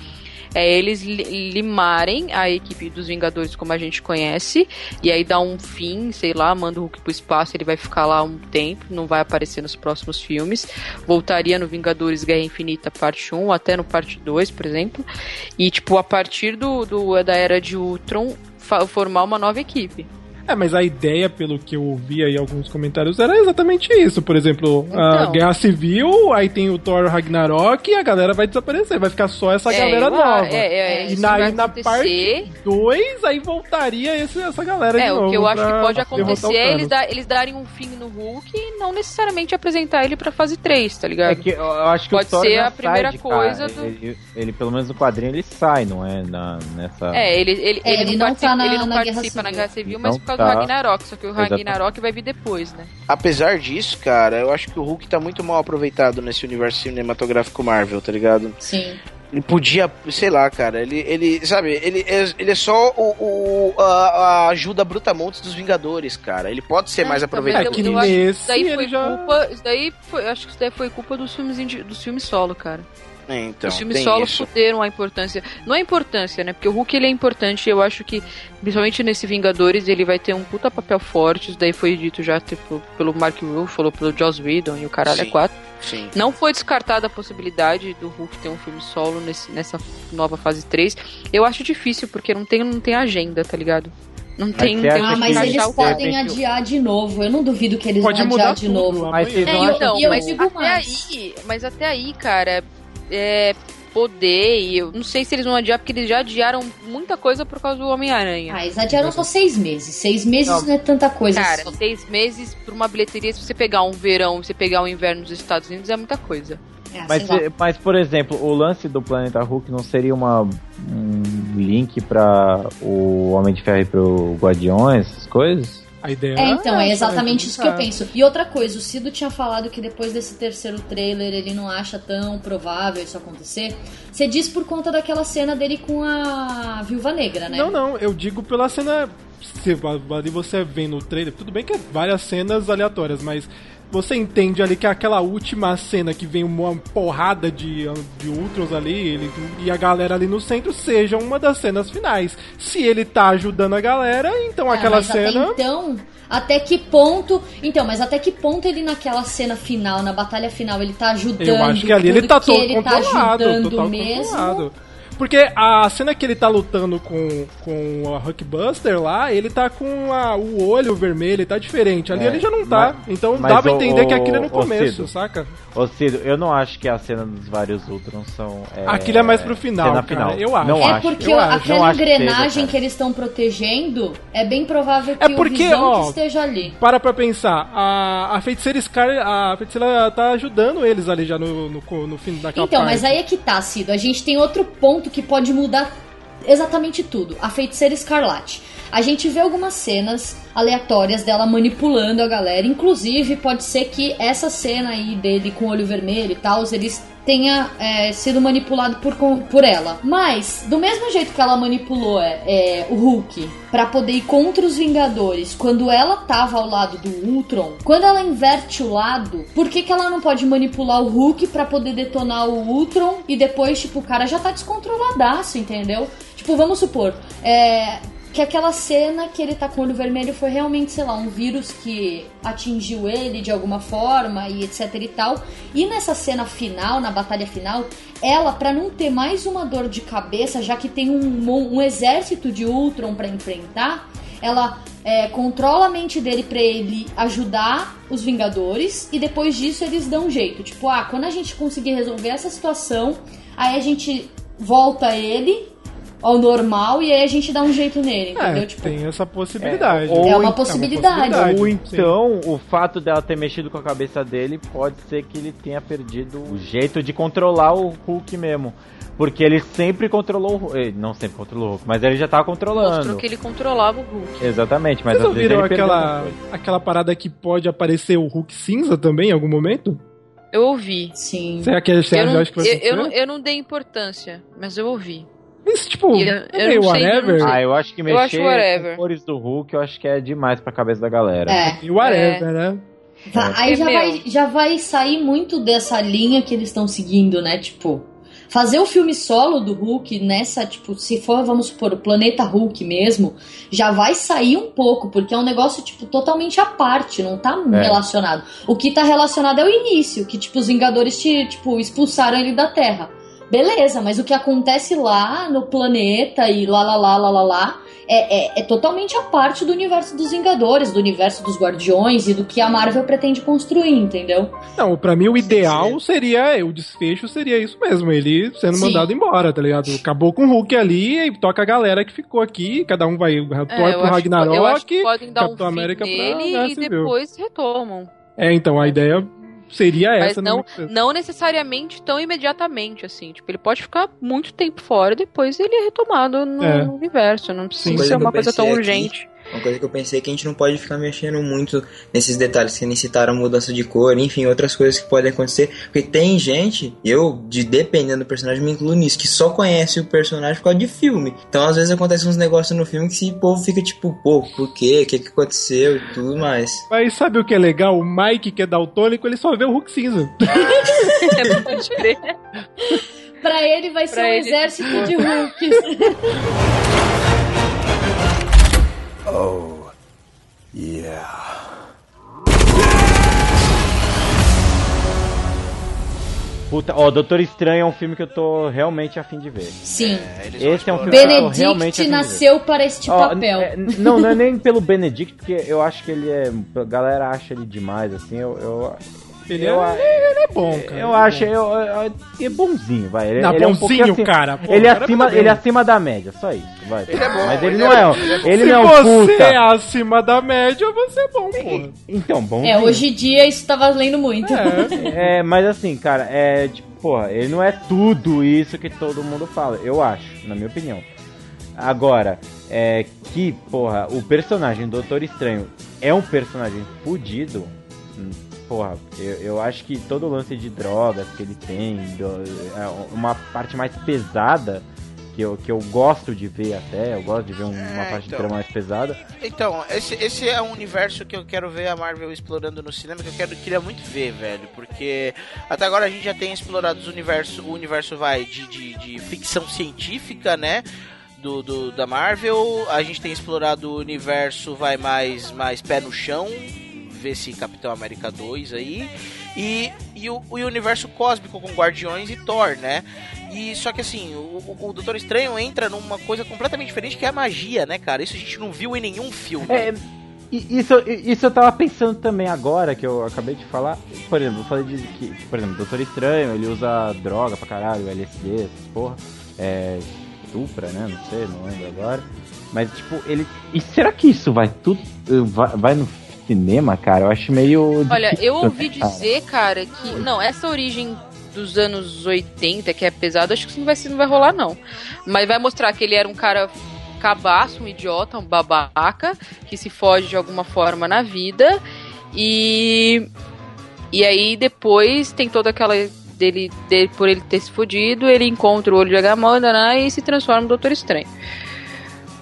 é eles li- limarem a equipe dos Vingadores como a gente conhece, e aí dá um fim, sei lá, manda o Hulk pro espaço, ele vai ficar lá um tempo, não vai aparecer nos próximos filmes. Voltaria no Vingadores Guerra Infinita parte 1, até no parte 2, por exemplo. E, tipo, a partir do, do da era de Ultron, formar uma nova equipe. É, mas a ideia, pelo que eu ouvi aí alguns comentários, era exatamente isso. Por exemplo, a Então. Guerra Civil, aí tem o Thor Ragnarok e a galera vai desaparecer. Vai ficar só essa É, galera eu- nova. é, é, e na, vai e na acontecer. parte 2, aí voltaria esse- essa galera de É, novo. o que eu acho que pode acontecer é eles, dar- eles darem um fim no Hulk e não necessariamente apresentar ele pra fase 3, tá ligado? É que eu acho que Pode o Thor ser a primeira de coisa cara. do- Ele, ele, pelo menos no quadrinho, ele sai, não é? Na, nessa... É, ele, ele, É, ele, ele não, não tá participa, na- ele não na Guerra participa na Civil. Guerra Civil, mas por causa tá. do Ragnarok. Só que o. Ragnarok vai vir depois, né? Apesar disso, cara, eu acho que o Hulk tá muito mal aproveitado nesse universo cinematográfico Marvel, tá ligado? Sim. Ele podia, sei lá, cara, ele, ele sabe, ele, é- ele é só o, o- a, a ajuda brutamontes dos Vingadores, cara. Ele pode ser mais Então, aproveitado. É que eu, eu acho que nesse isso daí foi já- culpa. Isso daí foi, acho que isso daí foi culpa dos filmes, dos filmes solo, cara. É, então, Os filmes solo isso. fuderam a importância. Não a importância, né? Porque o Hulk ele é importante. Eu acho que, principalmente nesse Vingadores, ele vai ter um puta papel forte. Isso daí foi dito já tipo, pelo Mark Ruffalo, pelo Joss Whedon e o caralho é quatro. Sim. Não foi descartada a possibilidade do Hulk ter um filme solo nesse, nessa nova fase 3. Eu acho difícil, porque não tem, não tem agenda, tá ligado? Não tem, você tem Ah, mas eles podem adiar de novo. Eu não duvido que eles Pode vão mudar adiar de tudo, novo. Mas É, então, eu mas até aí, mas até aí, cara, é poder e eu não sei se eles vão adiar porque eles já adiaram muita coisa por causa do Homem-Aranha. Ah, eles adiaram só seis meses. Seis meses Não. não, é tanta coisa Cara, assim. seis meses por uma bilheteria, se você pegar um verão, se você pegar um inverno nos Estados Unidos, é muita coisa. Ah, Mas, se- mas, por exemplo, o lance do Planeta Hulk não seria uma, um link pra o Homem de Ferro e pro Guardiões, essas coisas? A ideia É, então, essa, é exatamente isso que eu penso. E outra coisa, o Cido tinha falado que depois desse terceiro trailer ele não acha tão provável isso acontecer. Você diz por conta daquela cena dele com a Viúva Negra, né? Não, não, eu digo pela cena. Se, ali você vê no trailer, tudo bem que é várias cenas aleatórias, mas você entende ali que aquela última cena que vem uma porrada de, de Ultrons ali ele- e a galera ali no centro seja uma das cenas finais. Se ele tá ajudando a galera, então Ah, aquela cena. Até então, até que ponto. Então, mas até que ponto ele naquela cena final, na batalha final, ele tá ajudando. Eu acho que ali ele tá que todo ele tá ajudando total mesmo. controlado. Porque a cena que ele tá lutando com, com a Hulkbuster lá, ele tá com a- o olho vermelho, ele tá diferente. Ali É, ele já não tá. mas- então mas dá pra o- entender que o- aquilo é no começo, Cido, saca? Ô Cido, eu não acho que a cena dos vários Ultrons são. É, Aquilo é mais pro final, cena cara, final. eu acho. Não é acho. porque eu acho. Aquela acho que seja, engrenagem que eles estão protegendo é bem provável que É porque, o Visão ó, que esteja ali. Para pra pensar, a, a feiticeira Scar, a feiticeira tá ajudando eles ali já no, no, no fim daquela Então, parte. mas aí é que tá, Cido. A gente tem outro ponto que pode mudar exatamente tudo. A feiticeira escarlate. A gente vê algumas cenas aleatórias dela manipulando a galera. Inclusive, pode ser que essa cena aí dele com o olho vermelho e tal, eles tenha é, sido manipulado por, por ela. Mas, do mesmo jeito que ela manipulou é, é, o Hulk pra poder ir contra os Vingadores, quando ela tava ao lado do Ultron, quando ela inverte o lado, por que, que ela não pode manipular o Hulk pra poder detonar o Ultron e depois, tipo, o cara já tá descontroladaço, entendeu? Tipo, vamos supor, é, que aquela cena que ele tá com o olho vermelho foi realmente, sei lá, um vírus que atingiu ele de alguma forma e etc e tal. E nessa cena final, na batalha final, ela, pra não ter mais uma dor de cabeça, já que tem um, um exército de Ultron pra enfrentar, ela é, controla a mente dele pra ele ajudar os Vingadores e depois disso eles dão um jeito. Tipo, ah, quando a gente conseguir resolver essa situação, aí a gente volta ele ao normal e aí a gente dá um jeito nele, entendeu? É, tipo, tem essa possibilidade. ou É uma então- possibilidade. Ou sim. então, o fato dela ter mexido com a cabeça dele pode ser que ele tenha perdido o jeito de controlar o Hulk mesmo. Porque ele sempre controlou o Hulk. eh, Não sempre controlou o Hulk, mas ele já tava controlando. Mostrou que ele controlava o Hulk. Exatamente, mas Vocês às vezes ele aquela, aquela parada que pode aparecer o Hulk cinza também em algum momento? Eu ouvi. sim. Será que você Eu não, que eu, eu, não, eu não dei importância, mas eu ouvi. Isso, tipo, E eu- é eu meio não sei, eu whatever. Ah, eu acho que mexer acho whatever. com cores do Hulk, eu acho que é demais pra cabeça da galera. É. E whatever, né? Va- Aí É já vai, já vai sair muito dessa linha que eles estão seguindo, né? Tipo, fazer o filme solo do Hulk nessa, tipo, se for, vamos supor, o planeta Hulk mesmo, já vai sair um pouco, porque é um negócio, tipo, totalmente à parte, não tá É. relacionado. O que tá relacionado é o início, que, tipo, os Vingadores, te, tipo, expulsaram ele da Terra. Beleza, mas o que acontece lá no planeta e lá, lá, lá, lá, lá, lá, é, é, é totalmente a parte do universo dos Vingadores, do universo dos Guardiões e do que a Marvel pretende construir, entendeu? Não, pra mim o ideal seria, o desfecho seria isso mesmo, ele sendo Sim. mandado embora, tá ligado? Acabou com o Hulk ali e toca a galera que ficou aqui, cada um vai É, torce eu, pro que- eu Ragnarok, acho que podem dar Capitão um fim América pra nele Guerra e depois retomam. É, então, a ideia seria Mas essa, não, né? não necessariamente tão imediatamente, assim. Tipo, ele pode ficar muito tempo fora e depois ele é retomado no É. universo. Não precisa Coisa ser uma coisa tão aqui. urgente. Uma coisa que eu pensei é que a gente não pode ficar mexendo muito nesses detalhes, que nem citaram mudança de cor, enfim, outras coisas que podem acontecer. Porque tem gente, eu, de dependendo do personagem, me incluo nisso, que só conhece o personagem por causa de filme. Então, às vezes, acontecem uns negócios no filme que esse povo fica tipo, pô, por quê? O que, que aconteceu e tudo mais. Mas sabe o que é legal? O Mike, que é daltônico, ele só vê o Hulk cinza. Pode crer. Pra ele vai ser Pra um ele, exército de Hulks. Oh, yeah. Puta, ó, Doutor Estranho é um filme que eu tô realmente afim de ver. Sim. Esse é um filme que eu tô realmente afim Benedict de ver. nasceu para este Ó, papel. é, não, não é nem pelo Benedict, porque eu acho que ele é. A galera acha ele demais, assim. Eu. eu Ele, eu, é, ele é bom, cara. eu ele é acho, eu, eu- ele é bonzinho, vai. Ele, Não, ele é um bonzinho, pouquinho acima- cara. Pô, ele, é cara acima, ele é acima da média, só isso, vai. Ele é bom, Mas ele ele não é é, ele é Se não é um você puta. é acima da média, você é bom, porra. Então, bom. É, hoje em dia isso tá valendo muito. É. É, mas assim, cara, é tipo, porra, ele não é tudo isso que todo mundo fala, eu acho, na minha opinião. Agora, é que, porra, o personagem do Doutor Estranho é um personagem fudido. Porra, eu, eu acho que todo o lance de drogas que ele tem, do- é uma parte mais pesada, que eu, que eu gosto de ver até, eu gosto de ver um- uma É, parte de então. trama mais pesada. Então, esse, esse é um universo que eu quero ver a Marvel explorando no cinema, que eu quero, queria muito ver, velho. Porque até agora a gente já tem explorado os universo, o universo vai de, de, de ficção científica, né? Do, do- da Marvel. A gente tem explorado o universo vai mais, mais pé no chão. Ver esse Capitão América 2 aí. E, e o, o universo cósmico com Guardiões e Thor, né? E só que assim, o, o, Doutor Estranho entra numa coisa completamente diferente que é a magia, né, cara? Isso a gente não viu em nenhum filme. É, isso, isso eu tava pensando também agora, que eu acabei de falar. Por exemplo, eu falei de que, por exemplo, Doutor Estranho, ele usa droga pra caralho, LSD, essas porra. É. Supra, né? Não sei, não lembro agora. Mas, tipo, ele. E será que isso vai tudo. Vai, vai no cinema, cara? Eu acho meio. Olha, difícil, eu ouvi né, cara? dizer, cara, que. Não, essa origem dos anos 80, que é pesado, acho que isso não vai, não vai rolar, não. Mas vai mostrar que ele era um cara cabaço, um idiota, um babaca, que se foge de alguma forma na vida. E. E aí depois tem toda aquela. Dele, dele, por ele ter se fudido, ele encontra o olho de Agamotto né, e se transforma no Doutor Estranho.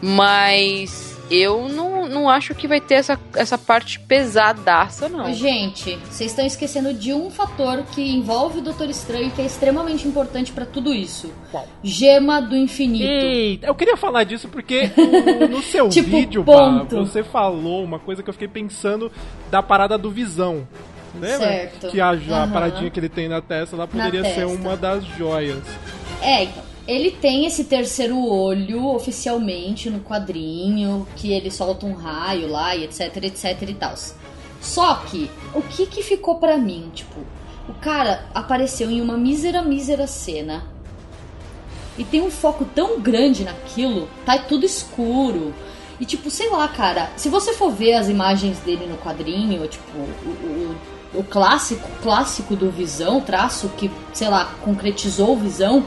Mas eu não, não acho que vai ter essa, essa parte pesadaça, não. Gente, vocês estão esquecendo de um fator que envolve o Doutor Estranho que é extremamente importante pra tudo isso. Gema do infinito. Eita, eu queria falar disso porque o- no seu Tipo, vídeo, ponto. você falou uma coisa que eu fiquei pensando da parada do Visão. Lembra? Certo. Que a, a Aham. paradinha que ele tem na testa lá Na poderia ser testa. uma das joias. É, então. Ele tem esse terceiro olho oficialmente no quadrinho, que ele solta um raio lá e etc, etc e tal. Só que, o que que ficou pra mim? Tipo, o cara apareceu em uma mísera, mísera cena. E tem um foco tão grande naquilo, tá tudo escuro. E tipo, sei lá, cara, se você for ver as imagens dele no quadrinho, tipo, o, o, o clássico, clássico do Visão, traço que, sei lá, concretizou o Visão,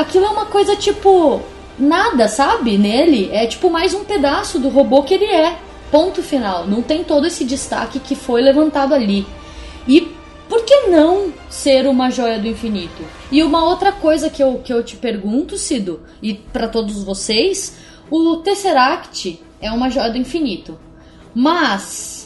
aquilo é uma coisa tipo nada, sabe? Nele é tipo mais um pedaço do robô que ele é. Ponto final. Não tem todo esse destaque que foi levantado ali. E por que não ser uma joia do infinito? E uma outra coisa que eu, que eu te pergunto, Cido, e pra todos vocês, o Tesseract é uma joia do infinito. Mas.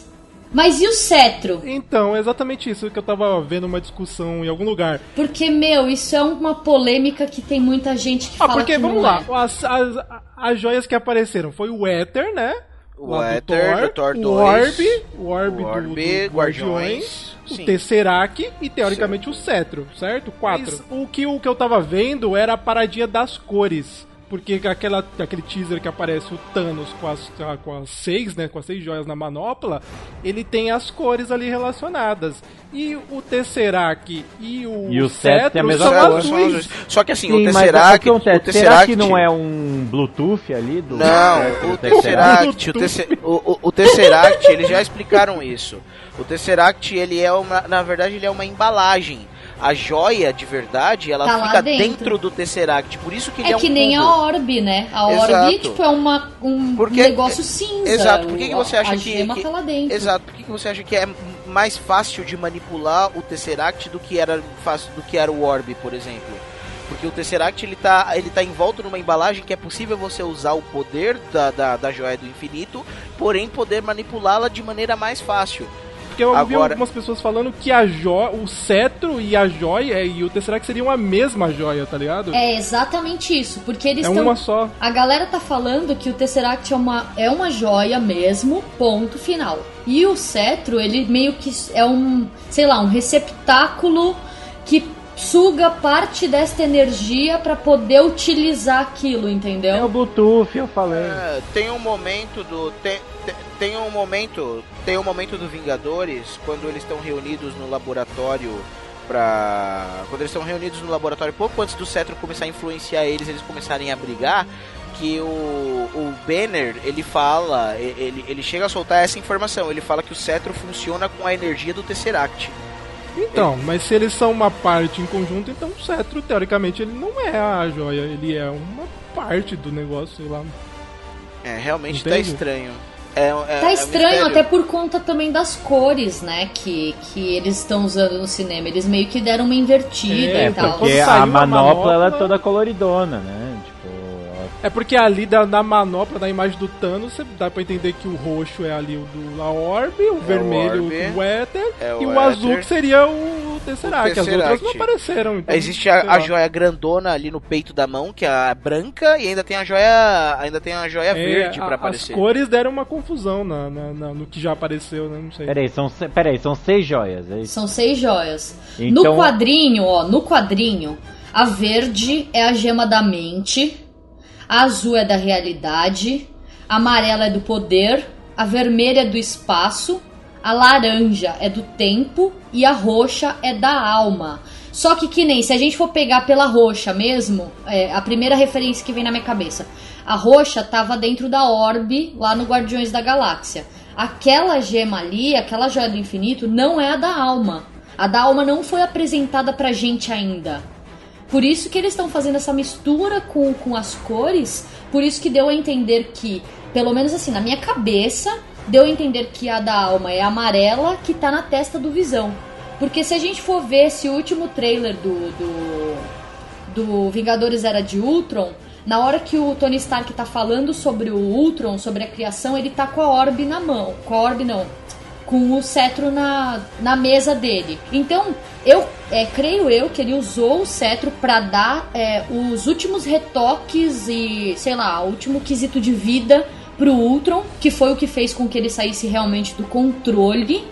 Mas e o cetro? Então, é exatamente isso que eu tava vendo uma discussão em algum lugar. Porque, meu, isso é uma polêmica que tem muita gente que Ah, fala porque que vamos não lá, é. as, as, as joias que apareceram foi o Éter, né? O do Éter, do Thor o 2, Orb, o Orb, o do- Orb, do, Guardiões, Guardiões, sim. o Tesseract e teoricamente o Cetro, certo? Quatro. O que, o que eu tava vendo era a paradinha das cores. Porque aquela, aquele teaser que aparece o Thanos com as, com as seis, né? Com as seis joias na manopla, ele tem as cores ali relacionadas. E o Tesseract e o, E o Cetro tem a mesma são azuis. Só que assim, Sim, o mas Tesseract. o Será Tesseract que não é um Bluetooth ali do. Não, do o Tesseract, o, Tesse- o, o- o Tesseract, eles já explicaram isso. O Tesseract, ele é uma, na verdade, ele é uma embalagem. A joia, de verdade, ela Tá fica dentro. dentro. do Tesseract. Por isso que ele é, É um que nem a cubo. Orb, né? A Orb, Exato. tipo, é uma, um Porque- negócio cinza. Exato, por que, que você acha a que, que- tá lá dentro. Exato, por que, que você acha que é mais fácil de manipular o Tesseract do que era fácil do que era o Orb, por exemplo? Porque o Tesseract ele tá, ele tá envolto numa embalagem que é possível você usar o poder da, da, da joia do infinito, porém poder manipulá-la de maneira mais fácil. Porque eu ouvi Agora- algumas pessoas falando que a jo o cetro e a joia e o Tesseract seriam a mesma joia, tá ligado? É exatamente isso, porque eles É estão. uma só. A galera tá falando que o Tesseract é uma, é uma joia mesmo, ponto final. E o cetro, ele meio que é um, sei lá, um receptáculo que suga parte desta energia pra poder utilizar aquilo, entendeu? É o Bluetooth, eu falei. É, tem um momento do tem, tem- tem um momento tem um momento do Vingadores quando eles estão reunidos no laboratório pra quando eles estão reunidos no laboratório pouco antes do Cetro começar a influenciar eles eles começarem a brigar que o, o Banner ele fala ele, ele chega a soltar essa informação ele fala que o Cetro funciona com a energia do Tesseract Então, mas se eles são uma parte em conjunto, então o cetro, teoricamente, ele não é a joia, ele é uma parte do negócio, sei lá. é realmente tá Entende? estranho é, é- Tá é um estranho mistério. até por conta também das cores, né? Que, que eles estão usando no cinema. Eles meio que deram uma invertida É, e tal. porque a saiu a manopla, ela é manopla- toda coloridona, né? É porque ali da, na manopla, da imagem do Thanos, você dá pra entender que o roxo é ali o do a Orb, o vermelho Orb, o Éter é o e o Éter. azul que seria o Tesseract. As outras não apareceram. Então, Existe a, a joia grandona ali no peito da mão, que é a branca, e ainda tem a joia. Ainda tem a joia É, verde a- pra As aparecer. cores deram uma confusão na, na- na- no que já apareceu, né? Não sei. Peraí, são, peraí, são seis joias, é isso? São seis joias. Então- No quadrinho, ó, no quadrinho, a verde é a gema da mente, a azul é da realidade, a amarela é do poder, a vermelha é do espaço, a laranja é do tempo e a roxa é da alma. Só que que nem, se a gente for pegar pela roxa mesmo, é, a primeira referência que vem na minha cabeça, a roxa tava dentro da orbe lá no Guardiões da Galáxia. Aquela gema ali, aquela joia do infinito, não é a da alma. A da alma não foi apresentada pra gente ainda. Por isso que eles estão fazendo essa mistura com, com as cores. Por isso que deu a entender que, pelo menos assim, na minha cabeça, deu a entender que a da alma é amarela que tá na testa do Visão. Porque se a gente for ver esse último trailer do, do, do Vingadores Era de Ultron, na hora que o Tony Stark tá falando sobre o Ultron, sobre a criação, ele tá com a orbe na mão. Com a orbe não. Com o cetro na, na mesa dele. Então, eu é, creio eu que ele usou o cetro pra dar é, os últimos retoques e, sei lá, o último quesito de vida pro Ultron, que foi o que fez com que ele saísse realmente do controle.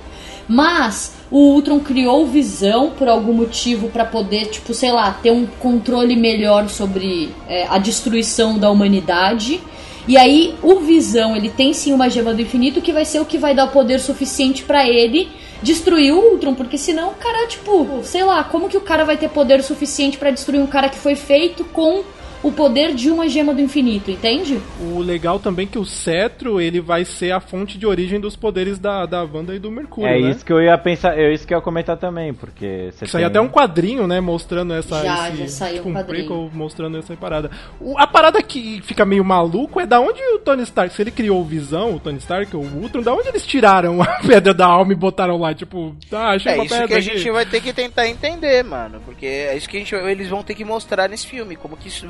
Mas o Ultron criou visão por algum motivo pra poder, tipo, sei lá, ter um controle melhor sobre é, a destruição da humanidade. E aí o Visão, ele tem sim uma gema do infinito que vai ser o que vai dar o poder suficiente pra ele destruir o Ultron, porque senão o cara, tipo, sei lá, como que o cara vai ter poder suficiente pra destruir um cara que foi feito com o poder de uma gema do infinito, entende? O legal também é que o cetro, ele vai ser a fonte de origem dos poderes da, da Wanda e do Mercúrio, É né? isso que eu ia pensar, é isso que eu ia comentar também, porque você Isso aí é tem- até um quadrinho, né, mostrando essa Já, esse, já saiu tipo, um quadrinho. mostrando essa parada. O- a parada que fica meio maluco é da onde o Tony Stark, se ele criou o Visão, o Tony Stark, o Ultron, da onde eles tiraram a pedra da alma e botaram lá, tipo, ah, achei É uma isso pedra que a aqui. gente vai ter que tentar entender, mano. Porque é isso que a gente, eles vão ter que mostrar nesse filme. Como que isso.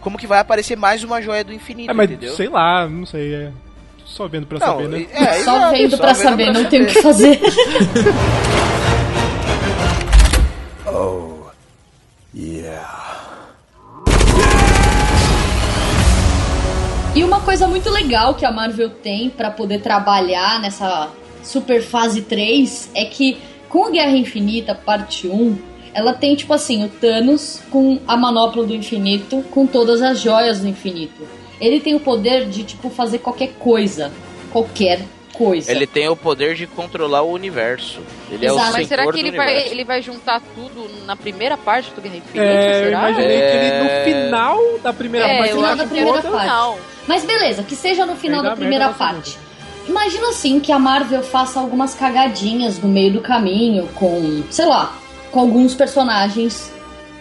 Como que vai aparecer mais uma joia do infinito, É, mas entendeu? sei lá, não sei, é só vendo pra Não, saber, né? é, Só exato, vendo só pra vendo saber, pra não saber. tem o que fazer. Oh. Yeah. E uma coisa muito legal que a Marvel tem pra poder trabalhar nessa super fase 3 é que com a Guerra Infinita, parte 1, ela tem tipo assim, o Thanos com a manopla do infinito, com todas as joias do infinito. Ele tem o poder de tipo fazer qualquer coisa, qualquer coisa. Ele tem o poder de controlar o universo. Ele é o Exato. Mas será que ele vai, universo. ele vai juntar tudo na primeira parte do Guerra Infinita? É, eu será? imaginei que ele É. no final da primeira É, parte eu final da primeira é no parte. final. Mas beleza, que seja no final da primeira parte. Imagina assim que a Marvel faça algumas cagadinhas no meio do caminho com, sei lá, com alguns personagens,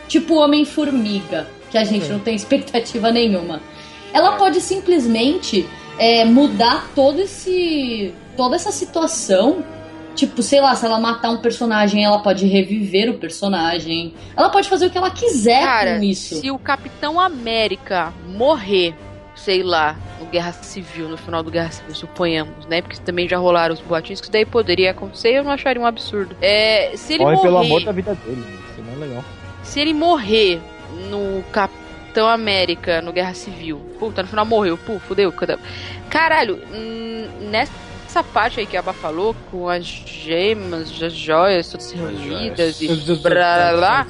tipo Homem-Formiga, que a gente não tem expectativa nenhuma. Ela pode simplesmente é, mudar todo esse, toda essa situação. Tipo, sei lá, se ela matar um personagem, ela pode reviver o personagem. Ela pode fazer o que ela quiser Cara, com isso. se o Capitão América morrer, sei lá, no Guerra Civil, no final do Guerra Civil, suponhamos, né? Porque também já rolaram os boatinhos que isso daí poderia acontecer, eu não acharia um absurdo. É, se ele Morre morrer, pelo amor da vida dele, isso não é legal. se ele morrer no Capitão América, no Guerra Civil, puta, no final morreu, pô, fudeu, caralho, hum, nessa parte aí que a Aba falou, com as gemas, as joias todas reunidas e blá blá blá,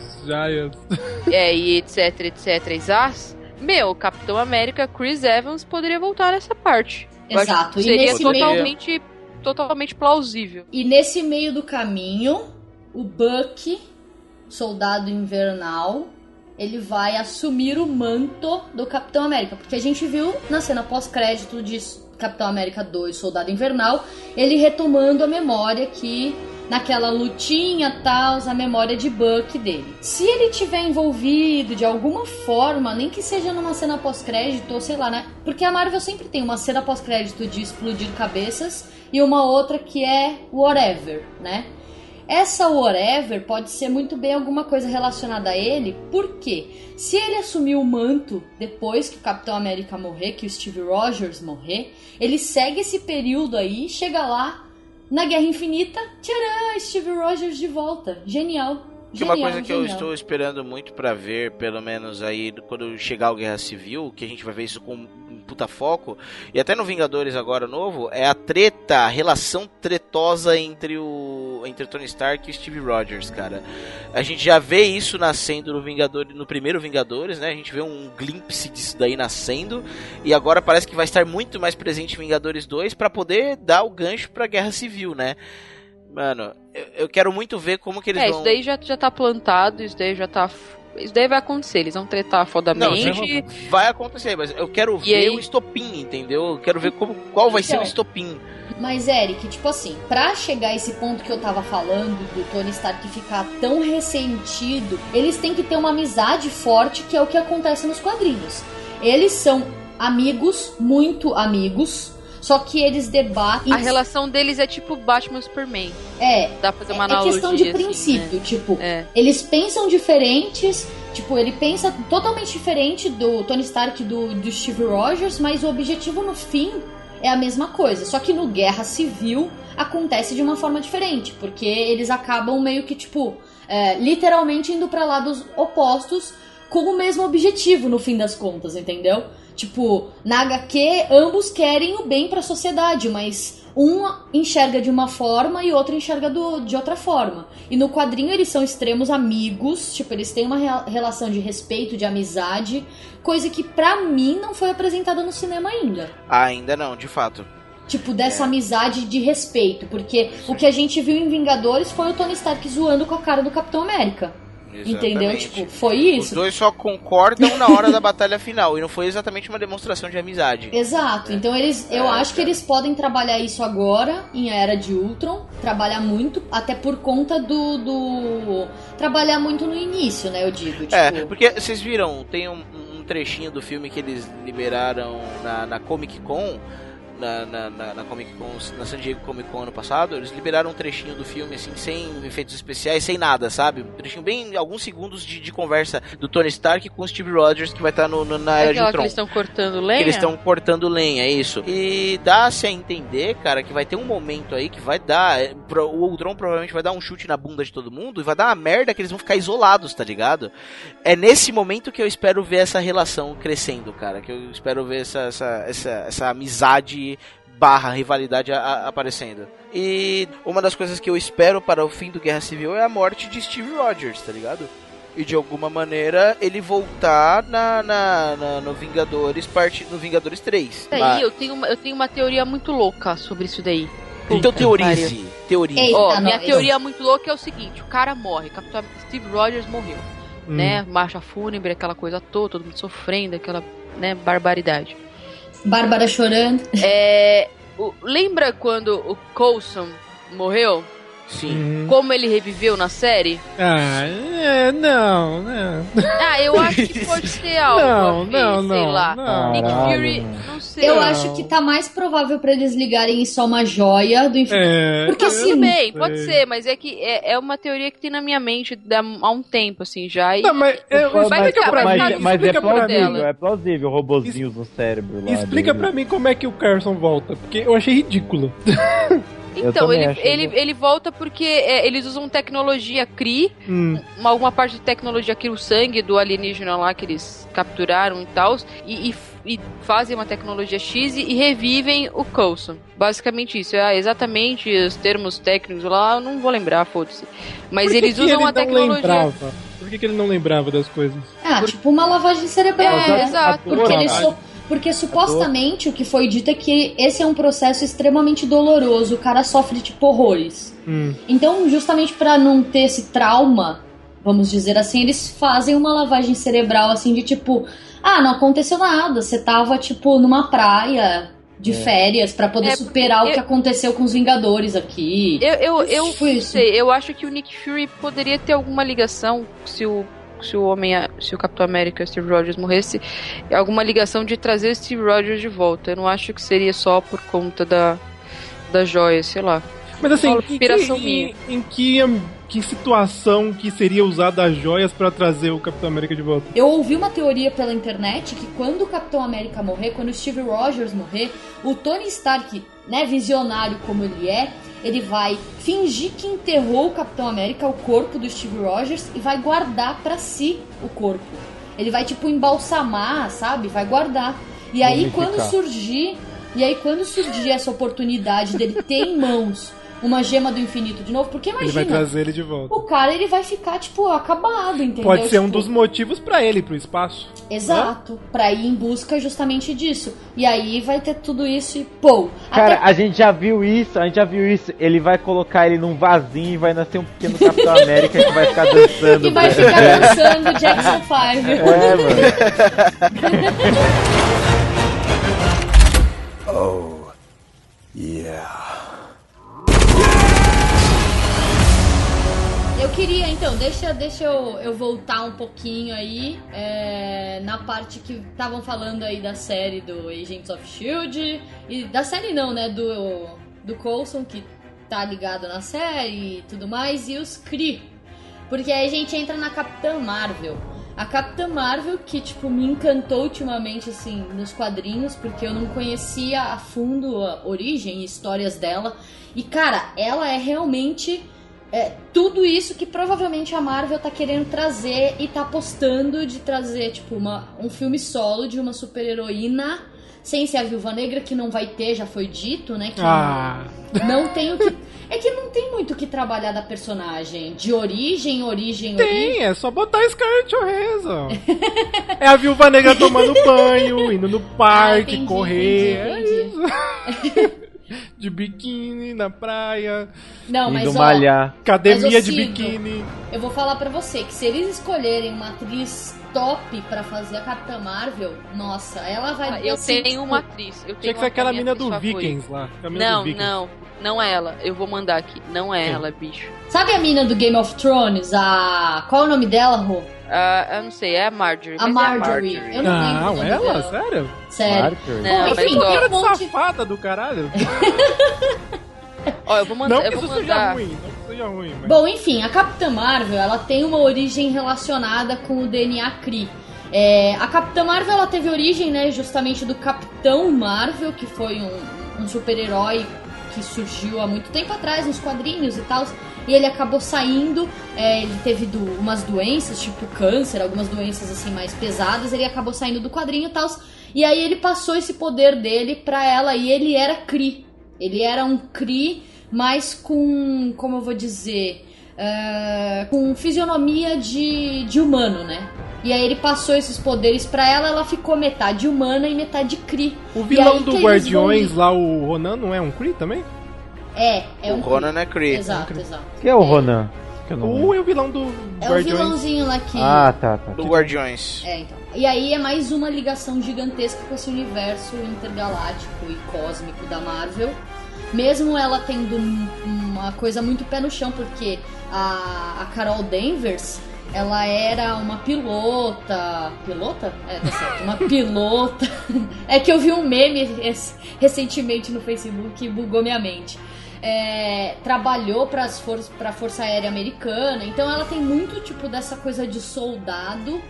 é, e etc, etc, exas, meu, Capitão América, Chris Evans poderia voltar nessa parte. Exato, e seria nesse meio- totalmente, totalmente plausível. E nesse meio do caminho, o Buck, soldado invernal, ele vai assumir o manto do Capitão América. Porque a gente viu na cena pós-crédito de Capitão América 2, Soldado Invernal, ele retomando a memória que naquela lutinha tal, a memória de Buck dele. Se ele tiver envolvido de alguma forma, nem que seja numa cena pós-crédito, ou sei lá, né? Porque a Marvel sempre tem uma cena pós-crédito de explodir cabeças e uma outra que é whatever, né? Essa whatever pode ser muito bem alguma coisa relacionada a ele, porque se ele assumiu o manto depois que o Capitão América morrer, que o Steve Rogers morrer, ele segue esse período aí, chega lá na Guerra Infinita, tcharam, Steve Rogers de volta. Genial. Que uma coisa que eu estou esperando muito pra ver, pelo menos aí quando chegar o Guerra Civil, que a gente vai ver isso com puta foco, e até no Vingadores agora novo, é a treta, a relação tretosa entre o entre o Tony Stark e o Steve Rogers, cara. A gente já vê isso nascendo no Vingadores, no primeiro Vingadores, né? A gente vê um glimpse disso daí nascendo, e agora parece que vai estar muito mais presente em Vingadores 2 pra poder dar o gancho pra Guerra Civil, né? Mano, eu, eu quero muito ver como que eles É, vão isso daí já, já tá plantado, isso daí já tá. Isso daí vai acontecer, eles vão tretar Não, fodamente. já vai acontecer, mas eu quero E ver aí? o estopim, entendeu? Eu quero ver como, qual vai ser o Então. estopim. Mas, Eric, tipo assim, pra chegar a esse ponto que eu tava falando do Tony Stark ficar tão ressentido, eles têm que ter uma amizade forte, que é o que acontece nos quadrinhos. Eles são amigos, muito amigos, só que eles debatem. A relação deles é tipo Batman e Superman. É. Dá pra fazer uma É analogia. questão de assim, princípio, né? tipo, É. eles pensam diferentes, tipo, ele pensa totalmente diferente do Tony Stark e do, do Steve Rogers, mas o objetivo no fim é a mesma coisa. Só que no Guerra Civil acontece de uma forma diferente, porque eles acabam meio que, tipo, é, literalmente indo pra lados opostos com o mesmo objetivo no fim das contas, entendeu? Tipo, na HQ, ambos querem o bem pra sociedade, mas um enxerga de uma forma e outro enxerga do, de outra forma. E no quadrinho eles são extremos amigos, tipo, eles têm uma relação de respeito, de amizade, coisa que pra mim não foi apresentada no cinema ainda. Ainda não, de fato. Tipo, dessa amizade de respeito, porque o que a gente viu em Vingadores foi o Tony Stark zoando com a cara do Capitão América. Entendeu? Tipo, foi isso. Os dois só concordam na hora da batalha final. E não foi exatamente uma demonstração de amizade. Exato. Então eles, eu É, acho que eles podem trabalhar isso agora em Era de Ultron, trabalhar muito, até por conta do, do trabalhar muito no início, né? Eu digo. Tipo, É, porque vocês viram, tem um, um trechinho do filme que eles liberaram na, na Comic Con. Na, na, na, na Comic Con, na San Diego Comic Con ano passado, eles liberaram um trechinho do filme, assim, sem efeitos especiais, sem nada, sabe? Um trechinho bem, alguns segundos de, de conversa do Tony Stark com o Steve Rogers, que vai estar no, no- na É Era de aquela que Ultron. eles estão cortando Que lenha? eles estão cortando lenha, é isso. E dá-se a entender, cara, que vai ter um momento aí que vai dar. é, O Ultron provavelmente vai dar um chute na bunda de todo mundo e vai dar uma merda que eles vão ficar isolados, tá ligado? É nesse momento que eu espero ver essa relação crescendo, cara. Que eu espero ver essa, essa, essa, essa amizade barra rivalidade a- a- aparecendo. E uma das coisas que eu espero para o fim do Guerra Civil é a morte de Steve Rogers, tá ligado? E de alguma maneira ele voltar na, na, na- no Vingadores parte no Vingadores 3. Daí Mas- eu tenho, uma, eu tenho uma teoria muito louca sobre isso daí. Então teorize, teorize. Ó, Eita, minha nós. teoria muito louca é o seguinte: o cara morre, Capitão Steve Rogers morreu, Hum. né? Marcha fúnebre, aquela coisa toda, todo mundo sofrendo, aquela, né, barbaridade. Bárbara chorando. É, o- lembra quando o Coulson morreu? Sim. Como ele reviveu na série? Ah, é, não, não. Ah, eu acho que pode ser algo. Não, a ver, não, sei não, lá. não. Nick Fury, não sei. Eu Não. acho que tá mais provável pra eles ligarem isso a uma joia do infinito. É, Porque assim, Tudo não bem, pode ser, mas é que é, é uma teoria que tem na minha mente há um tempo, assim, já. E Não, mas eu, Mas, pra mim. ficar- mas, mas é plausível, é plausível, robozinhos no cérebro lá. Explica dele. pra mim como é que o Carson volta, porque eu achei ridículo. Então, ele, acho ele, ele volta porque é, eles usam tecnologia CRI, Hum, uma, alguma parte de tecnologia que o sangue do alienígena lá que eles capturaram e tal, e, e- e fazem uma tecnologia X e, e revivem o Coulson. Basicamente isso. É exatamente os termos técnicos lá, eu não vou lembrar, foda-se. Mas por que eles que usam ele a tecnologia. lembrava? Por que, que ele não lembrava das coisas? Ah, tipo uma lavagem cerebral. É, né? exato. Porque ele Caralho. Porque supostamente o que foi dito é que esse é um processo extremamente doloroso, o cara sofre tipo horrores. Hum. Então, justamente pra não ter esse trauma, vamos dizer assim, eles fazem uma lavagem cerebral assim de tipo, ah, não aconteceu nada, você tava tipo numa praia de férias pra poder É, superar o eu- que aconteceu com os Vingadores aqui. Eu, eu, eu Tipo não isso. sei, eu acho que o Nick Fury poderia ter alguma ligação se o se o homem, se o Capitão América, Steve Rogers morresse, alguma ligação de trazer Steve Rogers de volta. Eu não acho que seria só por conta da da joia, sei lá. Mas assim, em que, em, em que, que situação que seria usada as joias pra trazer o Capitão América de volta? Eu ouvi uma teoria pela internet que quando o Capitão América morrer, quando o Steve Rogers morrer, o Tony Stark, né, visionário como ele é, ele vai fingir que enterrou o Capitão América, o corpo do Steve Rogers, e vai guardar pra si o corpo. Ele vai tipo embalsamar, sabe? Vai guardar. E aí quando surgir, e aí quando surgir essa oportunidade dele ter em mãos uma gema do infinito de novo, porque Ele imagina, vai trazer ele de volta. o cara ele vai ficar tipo acabado, entendeu? Pode ser um Tipo, dos motivos pra ele ir pro espaço. Exato, pra ir em busca justamente disso. E aí vai ter tudo isso e pô. Cara, até- a gente já viu isso, a gente já viu isso. Ele vai colocar ele num vasinho e vai nascer um pequeno Capitão América que vai ficar dançando. E vai ficar dançando Jackson 5. É, mano. Oh, yeah. Eu queria, então, deixa, deixa eu, eu voltar um pouquinho aí é, na parte que estavam falando aí da série do Agents of Shield. E da série não, né? Do, do Coulson, que tá ligado na série e tudo mais, e os Kree. Porque aí a gente entra na Capitã Marvel. A Capitã Marvel, que, tipo, me encantou ultimamente, assim, nos quadrinhos, porque eu não conhecia a fundo a origem e histórias dela. E, cara, ela é realmente é, tudo isso que provavelmente a Marvel tá querendo trazer e tá apostando de trazer, tipo, uma, um filme solo de uma super-heroína sem ser a Viúva Negra, que não vai ter, já foi dito, né? Que Ah. não tem o que. É que não tem muito o que trabalhar da personagem. De origem, origem, origem. Tem, é só botar Scarlett Johansson. é a viúva negra tomando banho, indo no parque, Ah, entendi, correr. entendi, É isso. de biquíni na praia. Não, mas Indo ó, malhar. Academia mas, de Cido, biquíni. Eu vou falar pra você que se eles escolherem uma atriz top pra fazer a Capitã Marvel, nossa, ela vai Ah, eu assim, tenho uma atriz. Eu Tinha tenho que ser aquela mina do. Vikings lá. Não, Vikings. não, não é ela. Eu vou mandar aqui. Não é Quem? ela, bicho. Sabe a mina do Game of Thrones? A. Qual é o nome dela, Rô? Ah, eu não sei, é a Marjorie. A Marjorie. É a Eu não Não, nome ela? dela. Sério? Sério. Marjorie. Não, Bom, mas enfim, Cara de monte. safada do caralho. Ó, eu vou mandar. Não eu que vou isso seja mandar. ruim, não que seja ruim. Mas... Bom, enfim, a Capitã Marvel ela tem uma origem relacionada com o DNA Kree. É, a Capitã Marvel ela teve origem, né, justamente do Capitão Marvel, que foi um, um super-herói que surgiu há muito tempo atrás nos quadrinhos e tal. E ele acabou saindo, é, ele teve do- umas doenças, tipo câncer, algumas doenças assim mais pesadas. Ele acabou saindo do quadrinho e tal. E aí ele passou esse poder dele pra ela e ele era Kree. Ele era um Kree, mas com, como eu vou dizer, é, com fisionomia de, de humano, né? E aí ele passou esses poderes pra ela, ela ficou metade humana e metade Kree. O vilão aí do Guardiões vão- lá, o Ronan, não é um Kree também? É, é o um Ronan é Kree. Exato, exato. Quem é o Ronan? Que Ou é o vilão do É o Guardiões? vilãozinho lá que. Ah, tá, tá. Do Guardiões. É, então. E aí é mais uma ligação gigantesca com esse universo intergaláctico e cósmico da Marvel. Mesmo ela tendo um- uma coisa muito pé no chão, porque a, a Carol Danvers, ela era uma pilota. Pilota? É, tá certo. Uma pilota. É que eu vi um meme recentemente no Facebook e bugou minha mente. É, trabalhou para for a Força Aérea Americana, então ela tem muito tipo dessa coisa de soldado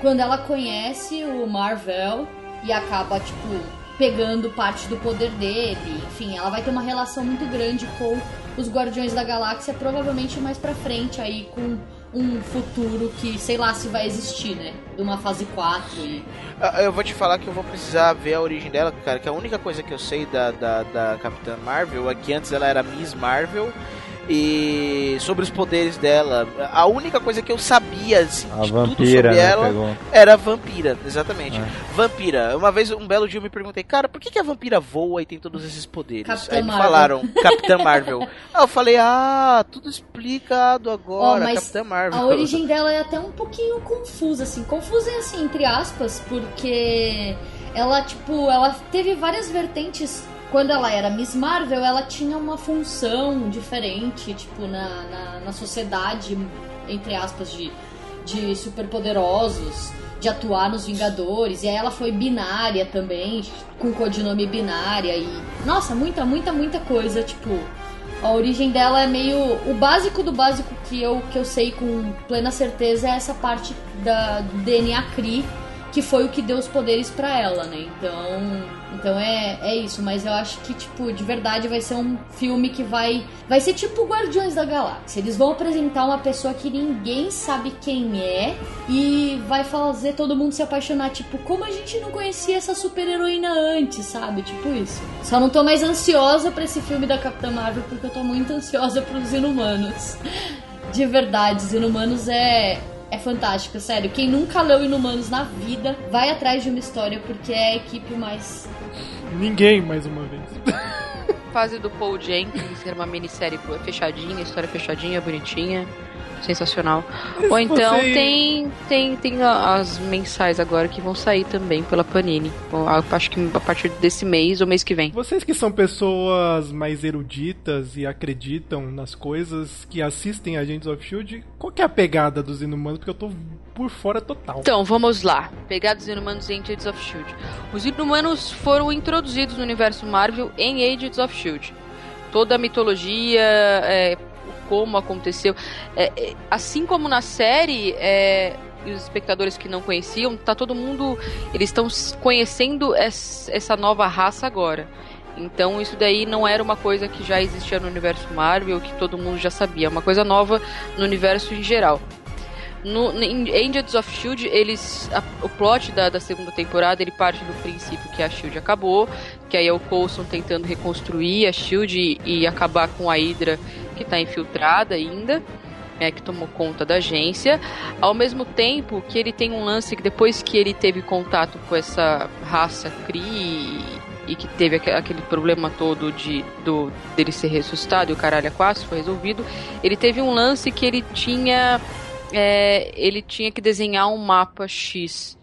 quando ela conhece o Marvel e acaba, tipo, pegando parte do poder dele. Enfim, ela vai ter uma relação muito grande com os Guardiões da Galáxia, provavelmente mais pra frente aí, com um futuro que, sei lá, se vai existir, né? De uma fase 4 e... Ah, Eu vou te falar que eu vou precisar ver a origem dela, cara, que a única coisa que eu sei da, da, da Capitã Marvel é que antes ela era Miss Marvel e sobre os poderes dela. A única coisa que eu sabia assim, de tudo vampira, sobre né, ela pegou. era vampira, exatamente. É. Vampira. Uma vez, um belo dia eu me perguntei, cara, por que, que a vampira voa e tem todos esses poderes? Capitã Aí me Marvel. falaram, Capitã Marvel. Aí eu falei, ah, tudo explicado agora, mas Capitã Marvel. A origem dela é até um pouquinho confusa, assim. Confusa, assim, entre aspas, porque ela, tipo, ela teve várias vertentes. Quando ela era Miss Marvel, ela tinha uma função diferente, tipo, na, na, na sociedade, entre aspas, de, de superpoderosos, de atuar nos Vingadores. E aí ela foi binária também, com codinome binária. E, nossa, muita, muita, muita coisa, tipo, A origem dela é meio. O básico do básico que eu, que eu sei com plena certeza é essa parte da, do DNA Cree, que foi o que deu os poderes pra ela, né? Então. Então é, é isso, mas eu acho que, tipo, de verdade vai ser um filme que vai. Vai ser tipo Guardiões da Galáxia. Eles vão apresentar uma pessoa que ninguém sabe quem é e vai fazer todo mundo se apaixonar. Tipo, como a gente não conhecia essa super-heroína antes, sabe? Tipo isso. Só não tô mais ansiosa pra esse filme da Capitã Marvel porque eu tô muito ansiosa pros Inumanos. De verdade, os Inumanos é. É fantástico, sério. Quem nunca leu Inumanos na vida, vai atrás de uma história, porque é a equipe mais Ninguém, mais uma vez. Fase do Paul Jenkins, que era uma minissérie fechadinha, história fechadinha, bonitinha. Sensacional. Mas Ou então você- tem, tem, tem as mensais agora que vão sair também pela Panini. Acho que a partir desse mês ou mês que vem. Vocês que são pessoas mais eruditas e acreditam nas coisas, que assistem Agents of Shield, qual que é a pegada dos inumanos? Porque eu tô por fora total. Então, vamos lá. Pegados Inumanos em Agents of S.H.I.E.L.D. Os Inumanos foram introduzidos no universo Marvel em Agents of S.H.I.E.L.D. Toda a mitologia, é, como aconteceu. É, é, assim como na série, é, e os espectadores que não conheciam, tá todo mundo... Eles estão conhecendo es- essa nova raça agora. Então isso daí não era uma coisa que já existia no universo Marvel, que todo mundo já sabia. É uma coisa nova no universo em geral. No, em Agents of Shield, eles. a- o plot da, da segunda temporada ele parte do princípio que a Shield acabou, que aí é o Coulson tentando reconstruir a Shield e, e acabar com a Hydra que está infiltrada ainda. é, que tomou conta da agência, ao mesmo tempo que ele tem um lance que depois que ele teve contato com essa raça Kree e que teve aque- aquele problema todo de do, dele ser ressuscitado e o caralho a quatro foi resolvido, ele teve um lance que ele tinha é, ele tinha que desenhar um mapa X.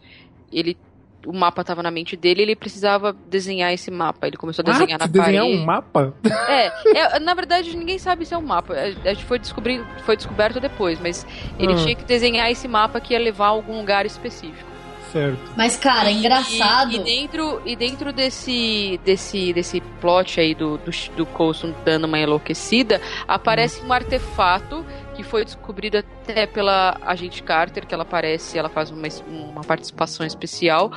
Ele o mapa estava na mente dele, ele precisava desenhar esse mapa. Ele começou a desenhar ah, na desenhar parede. um mapa? É, é, na verdade ninguém sabe se é um mapa. A, a gente foi descobrir, foi descoberto depois, mas ele Ah. tinha que desenhar esse mapa que ia levar a algum lugar específico. Certo. Mas, cara, é engraçado. E, e dentro, e dentro desse, desse, desse plot aí do, do, do Coulson dando uma enlouquecida, aparece um artefato que foi descobrido até pela agente Carter, que ela aparece, ela faz uma, uma participação especial.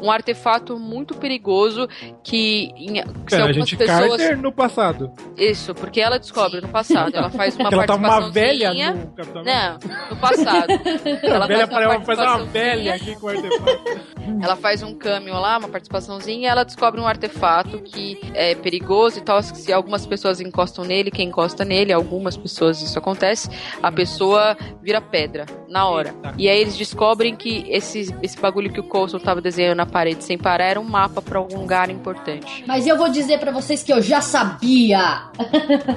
Um artefato muito perigoso que, em, que Pera, a algumas gente pessoas. Carter no passado. Isso, porque ela descobre no passado. Ela faz uma ela tá uma velha no Capitão Não, no passado. Ela velha faz uma faz uma velha aqui com o artefato. Ela faz um cameo lá, uma participaçãozinha, e ela descobre um artefato que é perigoso e tal. Se algumas pessoas encostam nele, quem encosta nele, algumas pessoas isso acontece, a pessoa vira pedra na hora. E aí eles descobrem que esse, esse bagulho que o Coulson tava desenhando na parede sem parar era um mapa pra algum lugar importante. Mas eu vou dizer pra vocês que eu já sabia.